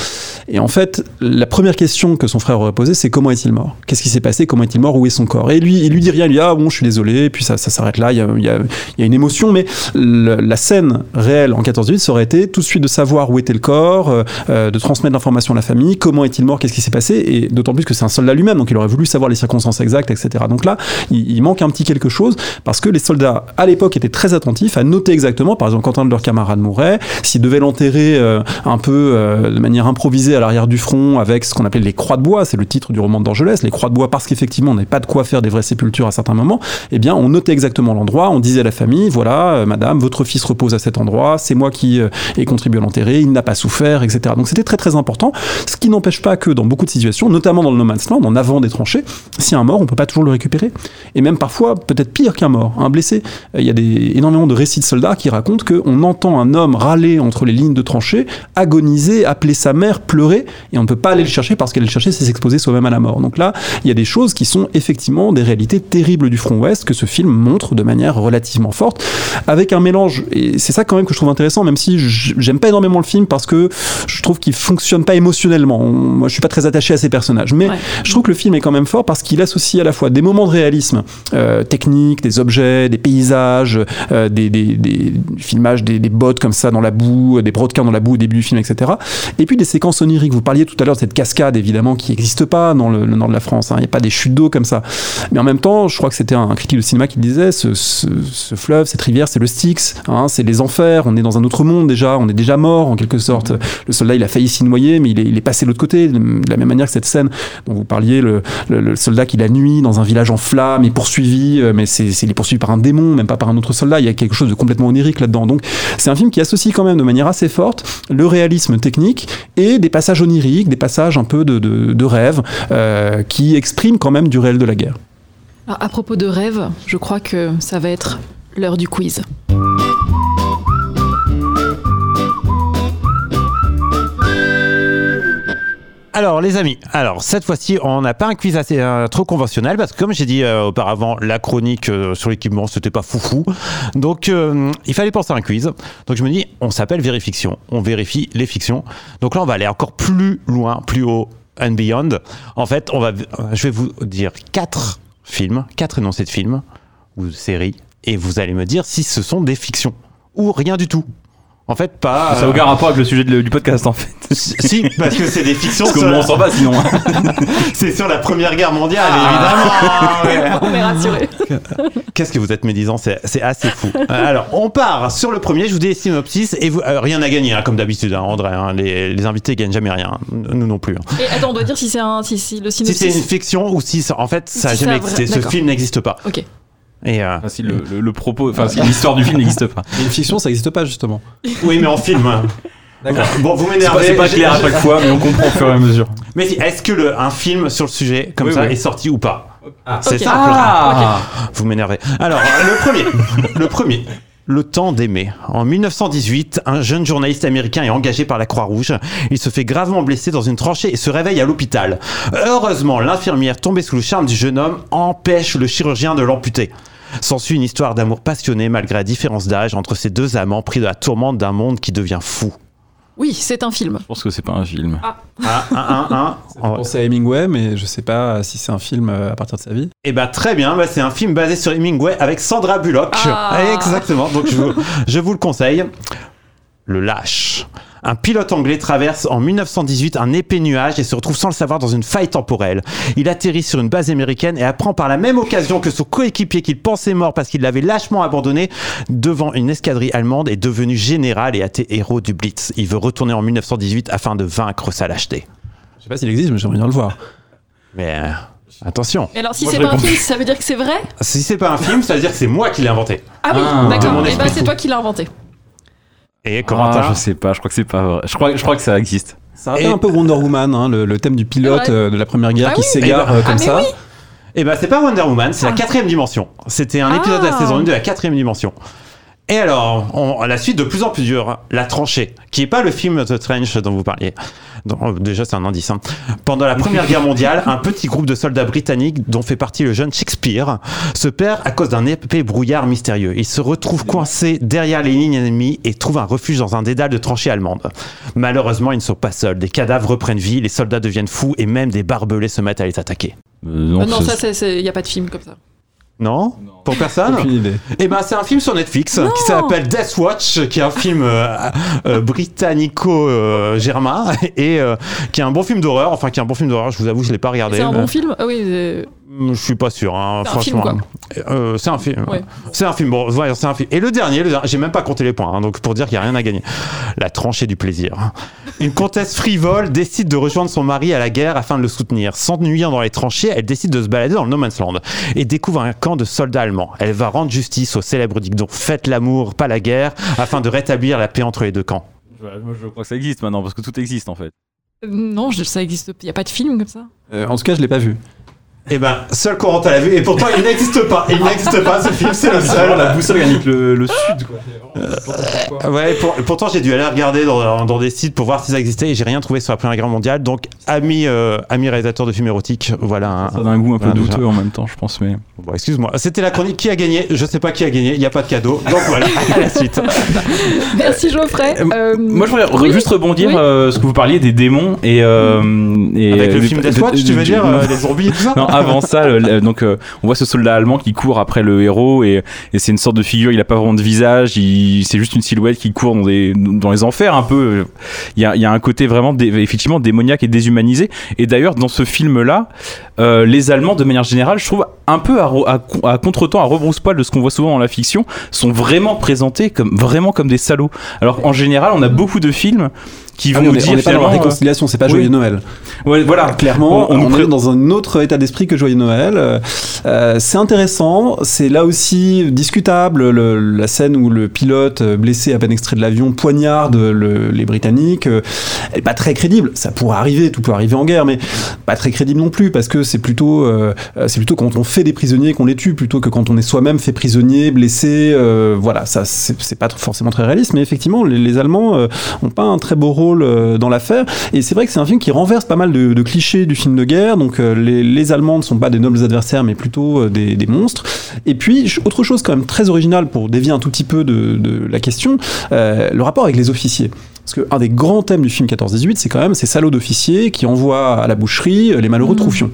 Et en fait, la première question que son frère aurait posée, c'est comment est-il mort? Qu'est-ce qui s'est passé? Comment est-il mort? Où est son corps? Et lui, il lui dit rien. Il lui dit ah bon, je suis désolé. Puis ça, ça s'arrête là. Il y, a, y a, y a une émotion, mais la scène réelle en 14-8, ça aurait été tout de suite de savoir où était le corps, euh, euh, de transmettre l'information à la famille, comment est-il mort, qu'est-ce qui s'est passé, et d'autant plus que c'est un soldat lui-même, donc il aurait voulu savoir les circonstances exactes, etc. Donc là, il, il manque un petit quelque chose parce que les soldats à l'époque étaient très attentifs à noter exactement, par exemple, quand un de leurs camarades mourait, s'ils devaient l'enterrer euh, un peu euh, de manière improvisée à l'arrière du front avec ce qu'on appelait les croix de bois, c'est le titre du roman d'Angelès, les croix de bois parce qu'effectivement on n'avait pas de quoi faire des vraies sépultures à certains moments, eh bien on notait exactement l'endroit, on disait à la famille, voilà, euh, madame, votre fils repose à cet endroit, c'est moi qui ai contribué à l'enterrer, il n'a pas souffert, etc. Donc c'était très très important, ce qui n'empêche pas que dans beaucoup de situations, notamment dans le No Man's Land, en avant des tranchées, si un mort, on peut pas toujours le récupérer. Et même parfois, peut-être pire qu'un mort, un blessé. Il y a des, énormément de récits de soldats qui racontent qu'on entend un homme râler entre les lignes de tranchées, agoniser, appeler sa mère, pleurer, et on ne peut pas aller le chercher parce qu'aller le chercher, c'est s'exposer soi-même à la mort. Donc là, il y a des choses qui sont effectivement des réalités terribles du front ouest que ce film montre de manière relativement forte, avec un mélange, et c'est ça quand même que je trouve intéressant, même si j'aime pas énormément le film parce que je trouve qu'il fonctionne pas émotionnellement. On- Moi, je suis pas très attaché à ces personnages, mais je trouve que le film est quand même fort parce qu'il associe à la fois des moments de réalisme euh, technique, des objets, des paysages, euh, des, filmages, des, bottes comme ça dans la boue, des brodequins dans la boue au début du film, etc. Et puis des séquences oniriques. Vous parliez tout à l'heure de cette cascade, évidemment, qui n'existe pas dans le, nord de la France. hein. Il n'y a pas des chutes d'eau comme ça. Mais en même temps, je crois que c'était un critique de cinéma qui disait ce, fleuve, cette rivière, c'est le Styx, hein, c'est les enfers. On est dans un autre monde déjà, on est déjà mort en quelque sorte. Le soldat, il a failli s'y noyer, mais il est, passé de l'autre côté, de la même manière que cette scène dont vous parliez, le, soldat qui la nuit dans un village en flammes est poursuivi, euh, mais c'est il est poursuivi par un démon, même pas par un autre soldat. Il y a chose de complètement onirique là-dedans. Donc c'est un film qui associe quand même de manière assez forte le réalisme technique et des passages oniriques, des passages un peu de, de, de rêve euh, qui expriment quand même du réel de la guerre. Alors, à propos de rêve, je crois que ça va être l'heure du quiz. Alors les amis, alors cette fois-ci on n'a pas un quiz assez euh, trop conventionnel parce que comme j'ai dit euh, auparavant, la chronique euh, sur l'équipement c'était pas foufou, donc il fallait penser à un quiz. Donc je me dis, on s'appelle Vérifiction, on vérifie les fictions. Donc là on va aller encore plus loin, plus haut and beyond. En fait, on va, je vais vous dire quatre films, quatre énoncés de films ou séries, et vous allez me dire si ce sont des fictions ou rien du tout. En fait, pas. Ça n'a aucun rapport avec le sujet de- du podcast en fait. Si, parce que c'est des fictions. Parce que on s'en va sinon. c'est sur la Première Guerre mondiale, Ah. évidemment. On est rassurés. Qu'est-ce que vous êtes médisant, c'est c'est assez fou. Euh, Alors, on part sur le premier, je vous dis les synopsis, et vous, euh, rien à gagner, hein, comme d'habitude, hein, André. hein, les, les invités gagnent jamais rien, nous non plus. hein. Et attends, on doit dire si c'est un, si, si le Si synopsis. c'est une fiction ou si, ça- en fait, ça a Si jamais existé. Ce film n'existe pas. Ok. Et euh, Enfin, si le, le- le propos, enfin si l'histoire du film n'existe pas. Une fiction, ça n'existe pas justement. oui, mais en film. hein. Bon, vous C'est m'énervez. c'est pas clair à chaque fois, mais on comprend au fur et à mesure. Mais si, est-ce que le, un film sur le sujet, comme Oui, ça, oui. est sorti ou pas C'est Ok. simple. Ah Vous m'énervez. Alors, le premier. le premier. Le temps d'aimer. En 1918, un jeune journaliste américain est engagé par la Croix-Rouge. Il se fait gravement blesser dans une tranchée et se réveille à l'hôpital. Heureusement, l'infirmière tombée sous le charme du jeune homme empêche le chirurgien de l'amputer. S'ensuit une histoire d'amour passionné malgré la différence d'âge entre ces deux amants pris de la tourmente d'un monde qui devient fou. Oui, c'est un film. Je pense que c'est pas un film. Ah, un, un, un. Je pensais à Hemingway, mais je sais pas si c'est un film euh, à partir de sa vie. Eh ben très bien, bah, c'est un film basé sur Hemingway avec Sandra Bullock. Ah. Exactement, donc je vous, je vous le conseille. Le lâche. Un pilote anglais traverse en 1918 un épais nuage et se retrouve sans le savoir dans une faille temporelle. Il atterrit sur une base américaine et apprend par la même occasion que son coéquipier qu'il pensait mort parce qu'il l'avait lâchement abandonné devant une escadrille allemande est devenu général et a été héros du Blitz. Il veut retourner en 1918 afin de vaincre sa lâcheté. Je sais pas s'il existe, mais j'aimerais bien le voir. Mais euh, attention, Mais alors, si c'est pas un film, ça veut dire que c'est vrai? Si c'est pas un film, ça veut dire que c'est moi qui l'ai inventé. Ah oui, Ah. D'accord. Et ben esprit c'est fou. toi qui l'as inventé. Et Ah, Corentin je sais pas, je crois que c'est pas vrai. Je crois, je crois que ça existe. Ça rappelle Et- un peu Wonder Woman, hein, le, le thème du pilote euh, de la Première Guerre Ah qui oui. s'égare Eh ben- euh, comme Ah, ça. oui. Eh ben, c'est pas Wonder Woman, c'est la Ah. quatrième dimension. C'était un Ah. épisode de la saison 1 de la quatrième dimension. Et alors, on- à la suite de plus en plus dur, La Tranchée, qui est pas le film The Trench dont vous parliez. Non, euh, déjà, c'est un indice. hein. Pendant la Première Guerre mondiale, un petit groupe de soldats britanniques, dont fait partie le jeune Shakespeare, se perd à cause d'un épais brouillard mystérieux. Ils se retrouvent coincés derrière les lignes ennemies et trouvent un refuge dans un dédale de tranchées allemandes. Malheureusement, ils ne sont pas seuls. Des cadavres reprennent vie, les soldats deviennent fous et même des barbelés se mettent à les attaquer. Euh, non, c'est- ça, il n'y a pas de film comme ça. Non, Pour personne Aucune idée. Eh ben, c'est un film sur Netflix Non. qui s'appelle Death Watch, qui est un film euh, euh, britannico-germain et euh, qui est un bon film d'horreur. Enfin, qui est un bon film d'horreur. Je vous avoue, je l'ai pas regardé. C'est un mais- bon film Ah oui, euh, Je suis pas sûr, hein, C'est un film, franchement. Euh, c'est un film. Ouais. C'est un film. Bon, ouais, c'est un film. Et le dernier, le dernier, j'ai même pas compté les points, hein, donc pour dire qu'il y a rien à gagner. La tranchée du plaisir. Une comtesse frivole décide de rejoindre son mari à la guerre afin de le soutenir. S'ennuyant dans les tranchées, elle décide de se balader dans le No Man's Land et découvre un camp de soldats allemands. Elle va rendre justice au célèbre dicton "Faites l'amour, pas la guerre", afin de rétablir la paix entre les deux camps. Je crois que ça existe maintenant parce que tout existe en fait. non, je- ça existe. Il n'y a pas de film comme ça. Euh, en tout cas, je l'ai pas vu. Eh ben, seul Corentin l'a vu et pourtant il n'existe pas. Il n'existe pas ce film, c'est le seul. la boussole gagne le, le sud, quoi. Ouais, pour- pourtant j'ai dû aller regarder dans, dans des sites pour voir si ça existait et j'ai rien trouvé sur la Première Guerre mondiale. Donc, ami, euh, ami réalisateur de films érotiques, voilà. un- Ça a un goût un peu voilà, douteux déjà. en même temps, je pense. Mais Bon, excuse-moi. C'était la chronique qui a gagné? Je sais pas qui a gagné. Il n'y a pas de cadeau. Donc voilà, à la suite. Merci Geoffrey. Euh, moi, je oui. juste rebondir Oui. euh, ce que vous parliez des démons et, euh, et Avec le euh, film de- Death Watch, de- tu veux dire euh, les zombies et tout ça? Non, avant ça, donc euh, on voit ce soldat allemand qui court après le héros et, et c'est une sorte de figure. Il a pas vraiment de visage. C'est juste une silhouette qui court dans des dans les enfers un peu. Il y a, y a un côté vraiment effectivement démoniaque et déshumanisé. Et d'ailleurs dans ce film-là, euh, les Allemands de manière générale, je trouve un peu à, à, à contre-temps, à rebrousse-poil de ce qu'on voit souvent dans la fiction, sont vraiment présentés comme vraiment comme des salauds. Alors en général, on a beaucoup de films qui Ah vont on nous on dire est pas dans la euh, réconciliation, c'est pas oui. Joyeux Noël. ouais, voilà, Clairement, On- on, on est dans un autre état d'esprit que Joyeux Noël. Euh, euh, c'est intéressant, c'est là aussi discutable. le- la scène où le pilote euh, blessé à peine extrait de l'avion poignarde le- les Britanniques, euh, elle est pas très crédible. Ça pourrait arriver, tout peut arriver en guerre, mais pas très crédible non plus parce que c'est plutôt, euh, euh, c'est plutôt quand on fait des prisonniers qu'on les tue plutôt que quand on est soi-même fait prisonnier, blessé. euh, voilà, ça c'est pas forcément très réaliste, mais effectivement, les, les Allemands euh, ont pas un très beau rôle euh, dans l'affaire. Et c'est vrai que c'est un film qui renverse pas mal de, de clichés du film de guerre. Donc euh, les, les Allemands ne sont pas des nobles adversaires, mais plutôt euh, des, des monstres. Et puis autre chose quand même très originale pour dévier un tout petit peu de, de la question, euh, le rapport avec les officiers. Parce qu'un des grands thèmes du film 14-18, c'est quand même ces salauds d'officiers qui envoient à la boucherie les malheureux Mhm. troufions.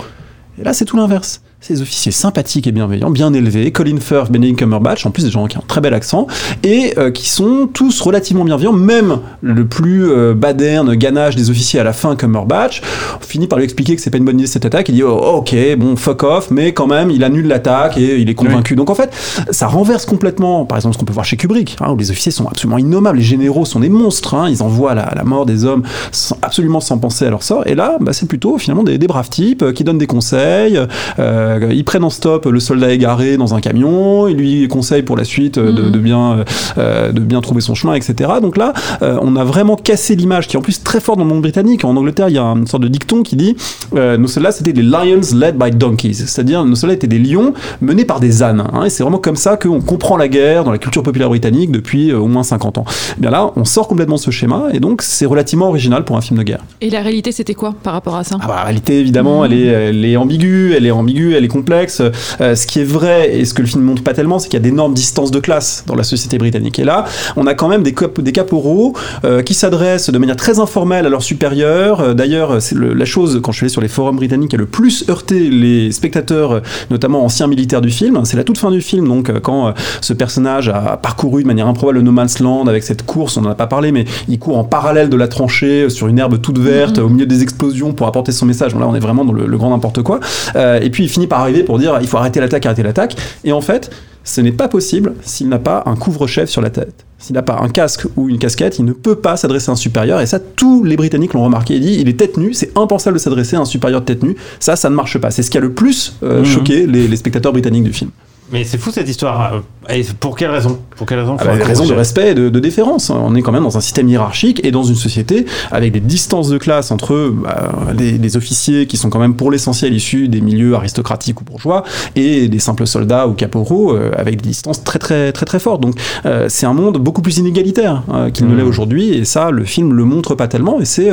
Et là, c'est tout l'inverse. Ces officiers sympathiques et bienveillants, bien élevés, Colin Firth, Benedict Cumberbatch, en plus des gens qui ont un très bel accent, et euh, qui sont tous relativement bienveillants, même le plus euh, baderne ganache des officiers à la fin, Cumberbatch, on finit par lui expliquer que c'est pas une bonne idée cette attaque, il dit oh, ok, bon, fuck off, mais quand même, il annule l'attaque et il est convaincu. Donc en fait, ça renverse complètement, par exemple, ce qu'on peut voir chez Kubrick, hein, où les officiers sont absolument innommables, les généraux sont des monstres, hein, ils envoient la, la mort des hommes sans- absolument sans penser à leur sort, et là, bah, c'est plutôt finalement des, des braves types euh, qui donnent des conseils, euh, ils prennent en stop le soldat égaré dans un camion, ils lui conseillent pour la suite euh, de, Mhm. de bien, euh, euh, de bien trouver son chemin, etc. Donc là, euh, on a vraiment cassé l'image qui est en plus très forte dans le monde britannique. En Angleterre, il y a une sorte de dicton qui dit euh, nos soldats c'était des lions led by donkeys, c'est-à-dire nos soldats étaient des lions menés par des ânes. hein. et c'est vraiment comme ça qu'on comprend la guerre dans la culture populaire britannique depuis euh, au moins 50 ans. Eh bien là, on sort complètement de ce schéma et donc c'est relativement original pour un film de guerre. Et la réalité, c'était quoi par rapport à ça? Ah bah, la réalité, évidemment, elle est, elle est ambiguë, elle est ambiguë, elle est complexe. Euh, ce qui est vrai et ce que le film montre pas tellement, c'est qu'il y a d'énormes distances de classe dans la société britannique. Et là, on a quand même des, cap- des caporaux euh, qui s'adressent de manière très informelle à leurs supérieurs. Euh, D'ailleurs, c'est la chose, quand je suis allé sur les forums britanniques, qui a le plus heurté les spectateurs, notamment anciens militaires du film. C'est la toute fin du film, donc quand ce personnage a parcouru de manière improbable le No Man's Land avec cette course, on n'en a pas parlé, mais il court en parallèle de la tranchée sur une herbe toute verte, Mhm. au milieu des explosions pour apporter son message. Bon, là, on est vraiment dans le, le grand n'importe quoi. Euh, et puis il finit arriver pour dire il faut arrêter l'attaque, arrêter l'attaque. Et en fait, ce n'est pas possible s'il n'a pas un couvre-chef sur la tête. S'il n'a pas un casque ou une casquette, il ne peut pas s'adresser à un supérieur. Et ça, tous les Britanniques l'ont remarqué. Il dit il est tête nue, c'est impensable de s'adresser à un supérieur de tête nue. Ça, ça ne marche pas. C'est ce qui a le plus euh, Mhm. choqué les, les spectateurs britanniques du film. Mais c'est fou cette histoire. Euh, Et pour quelle raison? Pour quelle raison Ah bah, des raisons de respect et de, de déférence. On est quand même dans un système hiérarchique et dans une société avec des distances de classe entre bah, des, des officiers qui sont quand même pour l'essentiel issus des milieux aristocratiques ou bourgeois et des simples soldats ou caporaux euh, avec des distances très très très très fortes. Donc euh, c'est un monde beaucoup plus inégalitaire euh, qu'il ne Mhm. l'est aujourd'hui et ça le film le montre pas tellement et c'est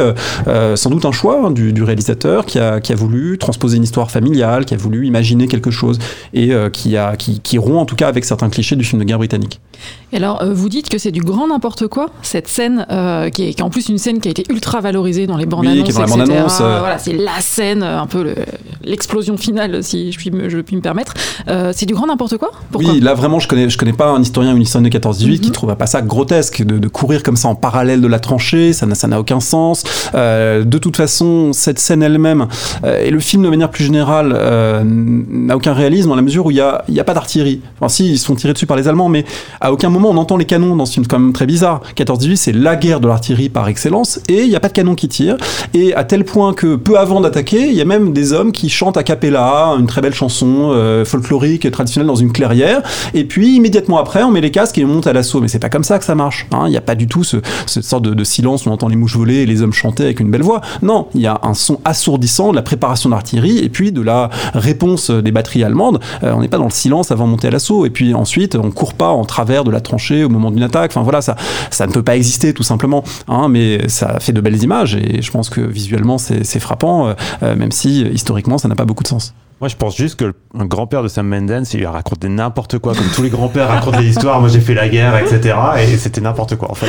sans doute un choix hein, du, du réalisateur qui a, qui a voulu transposer une histoire familiale, qui a voulu imaginer quelque chose et qui, a, qui, qui rompt en tout cas avec certains clichés du film de guerre britannique. Et alors, euh, vous dites que c'est du grand n'importe quoi, cette scène, euh, qui, est, qui est en plus une scène qui a été ultra valorisée dans les bandes Oui, annonces. qui est dans la etc. bande-annonce, euh. Voilà, c'est la scène, euh, un peu le- l'explosion finale, si je puis me, je puis me permettre. C'est du grand n'importe quoi? Pourquoi? Oui, là vraiment, je connais, je connais pas un historien ou une historienne de 14-18 qui trouve pas ça grotesque de, de courir comme ça en parallèle de la tranchée, ça n'a ça n'a aucun sens. De toute façon, cette scène elle-même et le film de manière plus générale n'a aucun réalisme dans la mesure où il y a, y a pas d'artillerie. Enfin, si, ils se font tirer dessus par les Allemands, mais à aucun moment on entend les canons dans ce film, quand même très bizarre. 14-18, c'est la guerre de l'artillerie par excellence et il n'y a pas de canon qui tire. Et à tel point que peu avant d'attaquer, il y a même des hommes qui chantent a cappella une très belle chanson euh, folklorique traditionnelle dans une clairière. Et puis immédiatement après, on met les casques et on monte à l'assaut. Mais c'est pas comme ça que ça marche. hein. Il n'y a pas du tout ce, cette sorte de, de silence où on entend les mouches voler et les hommes chanter avec une belle voix. Non, il y a un son assourdissant de la préparation d'artillerie et puis de la réponse des batteries allemandes. Euh, on n'est pas dans le silence avant de monter à l'assaut. Et puis ensuite, on court pas en travers de la tranchée au moment d'une attaque. Enfin voilà, ça, ça ne peut pas exister tout simplement. hein, mais ça fait de belles images et je pense que visuellement c'est frappant, euh, euh, même si euh, historiquement ça n'a pas beaucoup de sens. Moi, je pense juste que le un grand-père de Sam Mendes, il raconté n'importe quoi, comme tous les grands-pères racontent des histoires. Moi, j'ai fait la guerre, etc. Et c'était n'importe quoi, en fait.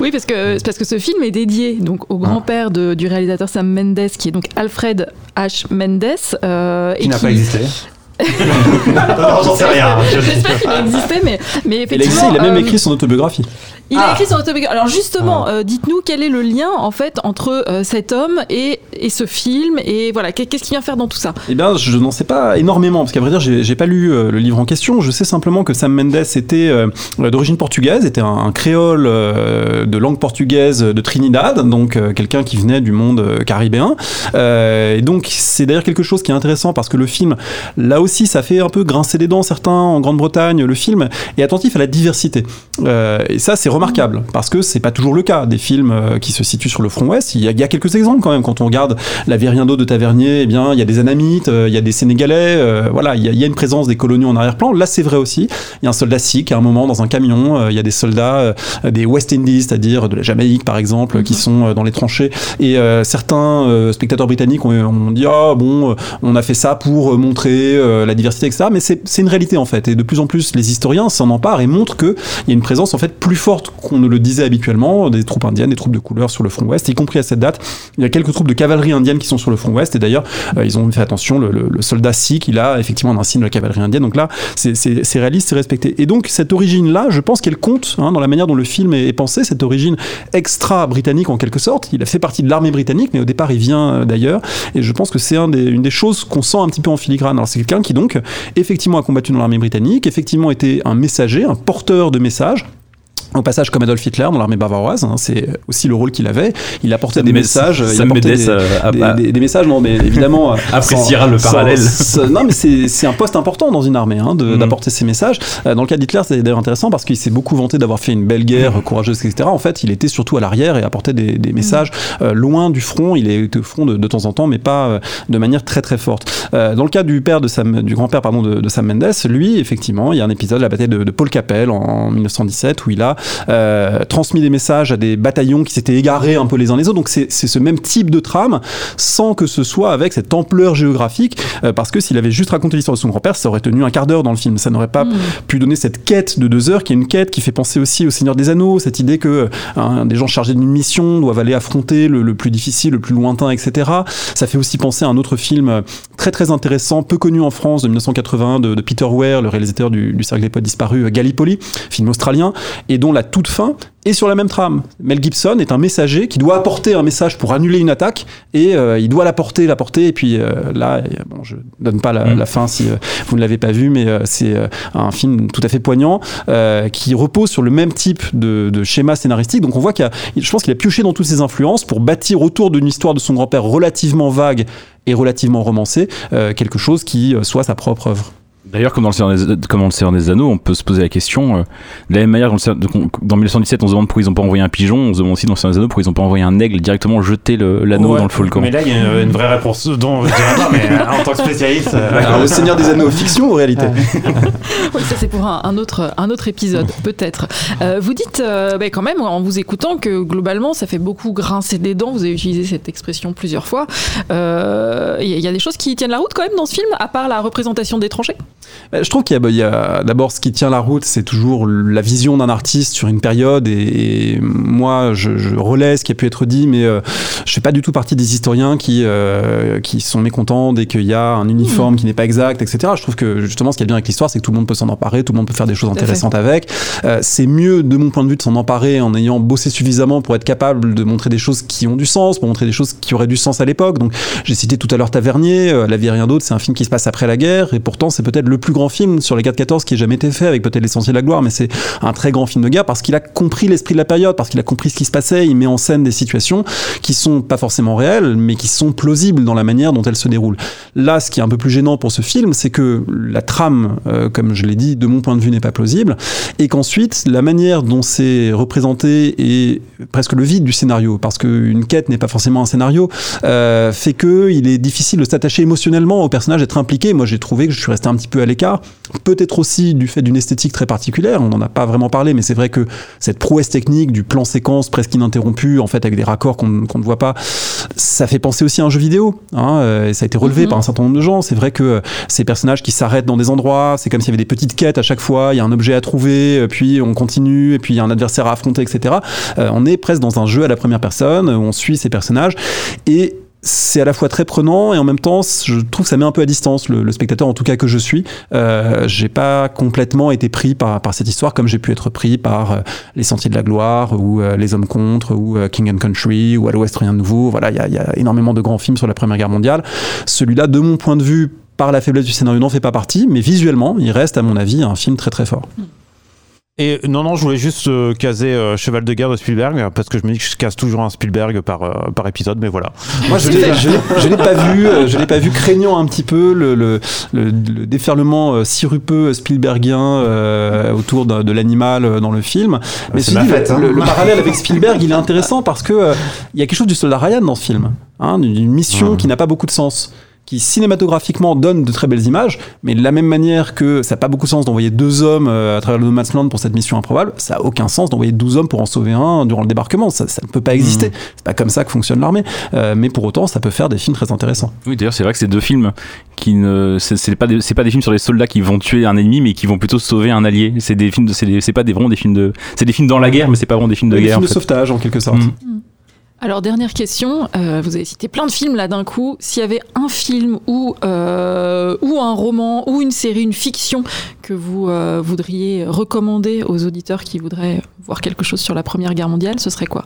Oui, parce que, parce que ce film est dédié donc, au grand-père de- du réalisateur Sam Mendes, qui est donc Alfred H. Mendes. euh, Qui n'a pas existé. Non, j'en sais rien. Je- J'espère qu'il a existé, mais, mais Il a, effectivement. il a même euh, écrit son autobiographie. Il a écrit son autobiographie. Alors justement, euh, dites-nous quel est le lien en fait entre euh, cet homme et, et ce film et voilà qu'est- qu'est-ce qu'il vient faire dans tout ça? Eh bien, je n'en sais pas énormément, parce qu'à vrai dire, j'ai pas lu euh, le livre en question. Je sais simplement que Sam Mendes était euh, d'origine portugaise, était un, un créole euh, de langue portugaise de Trinidad, donc euh, quelqu'un qui venait du monde caribéen. Euh, et donc, c'est d'ailleurs quelque chose qui est intéressant parce que le film, là aussi, ça fait un peu grincer des dents certains en Grande-Bretagne. Le film est attentif à la diversité. Euh, et ça, c'est remarquable parce que c'est pas toujours le cas des films euh, qui se situent sur le front ouest. Il y, a, il y a quelques exemples quand même. Quand on regarde La d'eau de Tavernier, eh bien, il y a des Anamites, euh, il y a des Sénégalais. euh, voilà, il y, a, il y a une présence des coloniaux en arrière-plan. Là, c'est vrai aussi. Il y a un soldat sikh à un moment dans un camion. il y a des soldats des West Indies, c'est-à-dire de la Jamaïque par exemple, qui sont euh, dans les tranchées. Et euh, certains spectateurs britanniques ont, ont dit ah bon, on a fait ça pour montrer euh, la diversité, etc. Mais c'est une réalité en fait. Et de plus en plus, les historiens s'en emparent et montrent qu'il y a une présence en fait plus forte qu'on ne le disait habituellement des troupes indiennes, des troupes de couleur sur le front ouest, y compris à cette date. Il y a quelques troupes de cavalerie indienne qui sont sur le front ouest. Et d'ailleurs, euh, ils ont fait attention, le, soldat sikh, il a effectivement un insigne de la cavalerie indienne. Donc là, c'est- réaliste, c'est respecté. Et donc, cette origine-là, je pense qu'elle compte hein, dans la manière dont le film est, pensé, cette origine extra-britannique en quelque sorte. Il a fait partie de l'armée britannique, mais au départ, il vient euh, d'ailleurs. Et je pense que c'est une des choses qu'on sent un petit peu en filigrane. Alors, c'est quelqu'un qui, donc, effectivement, a combattu dans l'armée britannique, effectivement, était un messager, un porteur de messages. Au passage, comme Adolf Hitler dans l'armée bavaroise, hein, c'est aussi le rôle qu'il avait. Il apportait des messages. il Sam apportait des, euh, a- des- a- des- des messages, non, mais évidemment. euh, Appréciera sans- le parallèle. sans- non, mais c'est c'est un poste important dans une armée, hein, de- Mhm. d'apporter ces messages. Euh, Dans le cas d'Hitler, c'est d'ailleurs intéressant parce qu'il s'est beaucoup vanté d'avoir fait une belle guerre Mhm. courageuse, etc. En fait, il était surtout à l'arrière et apportait des, des messages euh, loin du front. Il est au front de, de temps en temps, mais pas euh, de manière très très forte. Euh, dans le cas du père de Sam, du grand-père pardon de, de Sam Mendes, lui, effectivement, il y a un épisode, la bataille de, de Paul Capel en 1917, où il a transmis des messages à des bataillons qui s'étaient égarés un peu les uns les autres. Donc c'est ce même type de trame, sans que ce soit avec cette ampleur géographique, euh, parce que s'il avait juste raconté l'histoire de son grand-père, ça aurait tenu un quart d'heure dans le film. Ça n'aurait pas pu donner cette quête de deux heures, qui est une quête qui fait penser aussi au Seigneur des Anneaux, cette idée que hein, des gens chargés d'une mission doivent aller affronter le, le plus difficile, le plus lointain, etc. Ça fait aussi penser à un autre film euh, très très intéressant, peu connu en France, de 1981, de, de Peter Ware, le réalisateur du, du Cercle des Poètes Disparus, euh, Gallipoli, film australien, et dont la toute fin est sur la même trame. Mel Gibson est un messager qui doit apporter un message pour annuler une attaque, et euh, il doit l'apporter, l'apporter, et puis euh, là, euh, bon, je donne pas la, Mm. la fin si euh, vous ne l'avez pas vu, mais c'est un film tout à fait poignant qui repose sur le même type de, de schéma scénaristique. Donc on voit qu'il je pense qu'il a pioché dans toutes ses influences pour bâtir autour d'une histoire de son grand-père relativement vague et relativement romancée quelque chose qui soit sa propre œuvre. D'ailleurs, comme dans, le Seigneur des, comme dans le Seigneur des Anneaux, on peut se poser la question, euh, de la même manière, dans, dans 1917, on se demande pourquoi ils n'ont pas envoyé un pigeon, on se demande aussi dans le Seigneur des Anneaux pourquoi ils n'ont pas envoyé un aigle directement jeter le- l'anneau Ouais, dans le volcan. Mais là, il y a une, une vraie réponse dont je dirais pas, mais euh, en tant que spécialiste. euh, Alors, le Seigneur des Anneaux fiction ou réalité Oui, ça c'est pour un, un autre, un autre épisode, peut-être. Euh, vous dites euh, bah, quand même, en vous écoutant, que globalement, ça fait beaucoup grincer des dents. Vous avez utilisé cette expression plusieurs fois. Euh, Il y, y a des choses qui tiennent la route quand même dans ce film, à part la représentation des tranchées Je trouve qu'il y a, il y a d'abord ce qui tient la route, c'est toujours la vision d'un artiste sur une période. Et, et moi, je, je relais ce qui a pu être dit, mais euh, je fais pas du tout partie des historiens qui euh, qui sont mécontents dès qu'il y a un uniforme qui n'est pas exact, etc. Je trouve que justement, ce qui est bien avec l'histoire, c'est que tout le monde peut s'en emparer, tout le monde peut faire des choses Tout à fait. intéressantes avec. Euh, c'est mieux, de mon point de vue, de s'en emparer en ayant bossé suffisamment pour être capable de montrer des choses qui ont du sens, pour montrer des choses qui auraient du sens à l'époque. Donc, j'ai cité tout à l'heure Tavernier, euh, La vie et rien d'autre, c'est un film qui se passe après la guerre, et pourtant c'est peut-être le plus grand film sur les 4-14 qui ait jamais été fait, avec peut-être l'essentiel de la gloire, mais c'est un très grand film de guerre parce qu'il a compris l'esprit de la période, parce qu'il a compris ce qui se passait, il met en scène des situations qui sont pas forcément réelles, mais qui sont plausibles dans la manière dont elles se déroulent. Là, ce qui est un peu plus gênant pour ce film, c'est que la trame, euh, comme je l'ai dit, de mon point de vue, n'est pas plausible, et qu'ensuite, la manière dont c'est représenté est presque le vide du scénario, parce qu'une quête n'est pas forcément un scénario, euh, fait que il est difficile de s'attacher émotionnellement au personnage, d'être impliqué. Moi, j'ai trouvé que je suis resté un petit peu à l'écart. Peut-être aussi du fait d'une esthétique très particulière. On n'en a pas vraiment parlé, mais c'est vrai que cette prouesse technique du plan séquence presque ininterrompu, en fait, avec des raccords qu'on ne voit pas, ça fait penser aussi à un jeu vidéo. Hein, euh, et ça a été relevé Mhm. par un certain nombre de gens. C'est vrai que euh, ces personnages qui s'arrêtent dans des endroits, c'est comme s'il y avait des petites quêtes à chaque fois. Il y a un objet à trouver, euh, puis on continue, et puis il y a un adversaire à affronter, etc. Euh, on est presque dans un jeu à la première personne où on suit ces personnages et c'est à la fois très prenant et en même temps, je trouve que ça met un peu à distance le, le spectateur, en tout cas que je suis. Euh, j'ai pas complètement été pris par, par cette histoire comme j'ai pu être pris par euh, Les Sentiers de la Gloire ou euh, Les Hommes contre ou euh, King and Country ou À l'Ouest Rien de Nouveau. Voilà, il y a, y a énormément de grands films sur la Première Guerre mondiale. Celui-là, de mon point de vue, par la faiblesse du scénario, n'en fait pas partie, mais visuellement, il reste, à mon avis, un film très très fort. Et non, non, je voulais juste euh, caser euh, Cheval de guerre de Spielberg, parce que je me dis que je casse toujours un Spielberg par, euh, par épisode, mais voilà. Moi, je l'ai, je l'ai- je l'ai pas vu, euh, je l'ai pas vu craignant un petit peu le, le, le- le déferlement euh, sirupeux Spielbergien euh, autour de, de l'animal euh, dans le film. Mais c'est ceci ma dit, fête, le, hein. le- le parallèle avec Spielberg, il est intéressant parce que euh, il y a quelque chose du soldat Ryan dans ce film, hein, d'une mission Mhm. qui n'a pas beaucoup de sens qui cinématographiquement donne de très belles images, mais de la même manière que ça n'a pas beaucoup de sens d'envoyer deux hommes euh, à travers le No Man's Land pour cette mission improbable, ça a aucun sens d'envoyer 12 hommes pour en sauver un durant le débarquement. Ça, ça ne peut pas exister. Mhm. C'est pas comme ça que fonctionne l'armée. Euh, mais pour autant, ça peut faire des films très intéressants. Oui, d'ailleurs, c'est vrai que c'est deux films qui ne. C'est pas, des- c'est pas des films sur les soldats qui vont tuer un ennemi, mais qui vont plutôt sauver un allié. C'est des films de. C'est des- pas des, vraiment des films de. C'est des films dans la guerre, mais c'est pas vraiment des films de Des guerre. films en de sauvetage en quelque sorte. Mm. Alors, dernière question. euh, vous avez cité plein de films là d'un coup. S'il y avait un film ou, euh, un roman ou une série, une fiction que vous euh, voudriez recommander aux auditeurs qui voudraient voir quelque chose sur la Première Guerre mondiale, ce serait quoi?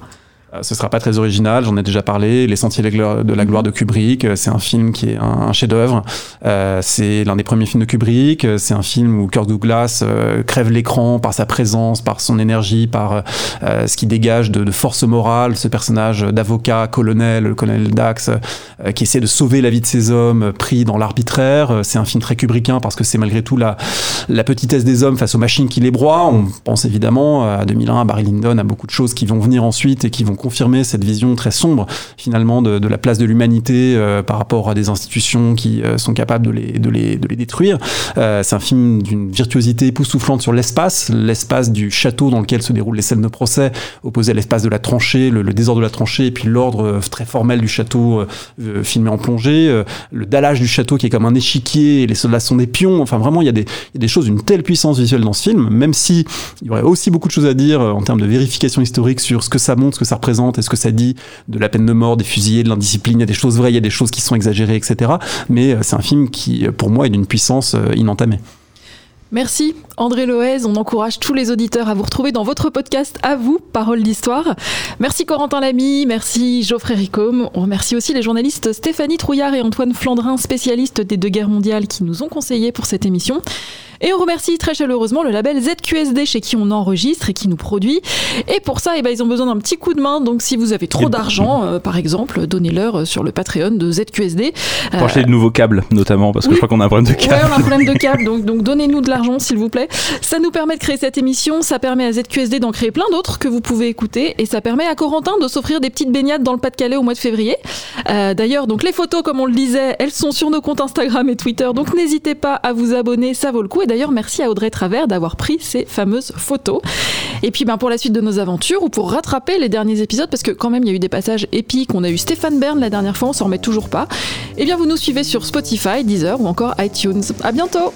Ce sera pas très original, j'en ai déjà parlé. Les Sentiers de la gloire- de Kubrick, euh, c'est un film qui est un, un chef-d'œuvre. Euh, c'est l'un des premiers films de Kubrick. Euh, C'est un film où Kirk Douglas euh, crève l'écran par sa présence, par son énergie, par euh, ce qui dégage de, de force morale. Ce personnage d'avocat, colonel, le colonel Dax, euh, qui essaie de sauver la vie de ces hommes euh, pris dans l'arbitraire. Euh, C'est un film très kubrickien parce que c'est malgré tout la, la petitesse des hommes face aux machines qui les broient. On pense évidemment à 2001, à Barry Lyndon, à beaucoup de choses qui vont venir ensuite et qui vont confirmer cette vision très sombre finalement de, la place de l'humanité euh, par rapport à des institutions qui euh, sont capables de les, de les, de les détruire. Euh, c'est un film d'une virtuosité époustouflante sur l'espace, l'espace du château dans lequel se déroulent les scènes de procès, opposé à l'espace de la tranchée, le, désordre de la tranchée, et puis l'ordre très formel du château filmé en plongée, le dallage du château qui est comme un échiquier, et les soldats sont des pions. Enfin, vraiment, il y a des, des choses d'une telle puissance visuelle dans ce film, même si il y aurait aussi beaucoup de choses à dire en termes de vérification historique sur ce que ça montre, ce que ça représente, et ce que ça dit de la peine de mort, des fusillés, de l'indiscipline. Il y a des choses vraies, il y a des choses qui sont exagérées, etc. Mais euh, c'est un film qui, euh, pour moi, est d'une puissance euh, inentamée. Merci André Loez, on encourage tous les auditeurs à vous retrouver dans votre podcast à vous, Parole d'Histoire. Merci Corentin Lamy, merci Geoffrey Ricôme, on remercie aussi les journalistes Stéphanie Trouillard et Antoine Flandrin, spécialistes des deux guerres mondiales qui nous ont conseillés pour cette émission. Et on remercie très chaleureusement le label ZQSD chez qui on enregistre et qui nous produit. Et pour ça, eh ben, ils ont besoin d'un petit coup de main. Donc si vous avez trop d'argent, euh, par exemple, donnez-leur euh, sur le Patreon de ZQSD. Pour acheter de nouveaux câbles, notamment, parce que je crois qu'on a un problème de câbles. Ouais, on a un problème de câble, donc, donc donnez-nous de l'argent s'il vous plaît. Ça nous permet de créer cette émission, ça permet à ZQSD d'en créer plein d'autres que vous pouvez écouter, et ça permet à Corentin de s'offrir des petites baignades dans le Pas-de-Calais au mois de février. Euh, D'ailleurs, donc les photos, comme on le disait, elles sont sur nos comptes Instagram et Twitter, donc n'hésitez pas à vous abonner, ça vaut le coup. D'ailleurs, merci à Audrey Travers d'avoir pris ces fameuses photos. Et puis ben, pour la suite de nos aventures, ou pour rattraper les derniers épisodes, parce que quand même il y a eu des passages épiques, on a eu Stéphane Bern la dernière fois, on s'en remet toujours pas, et bien vous nous suivez sur Spotify, Deezer ou encore iTunes. À bientôt!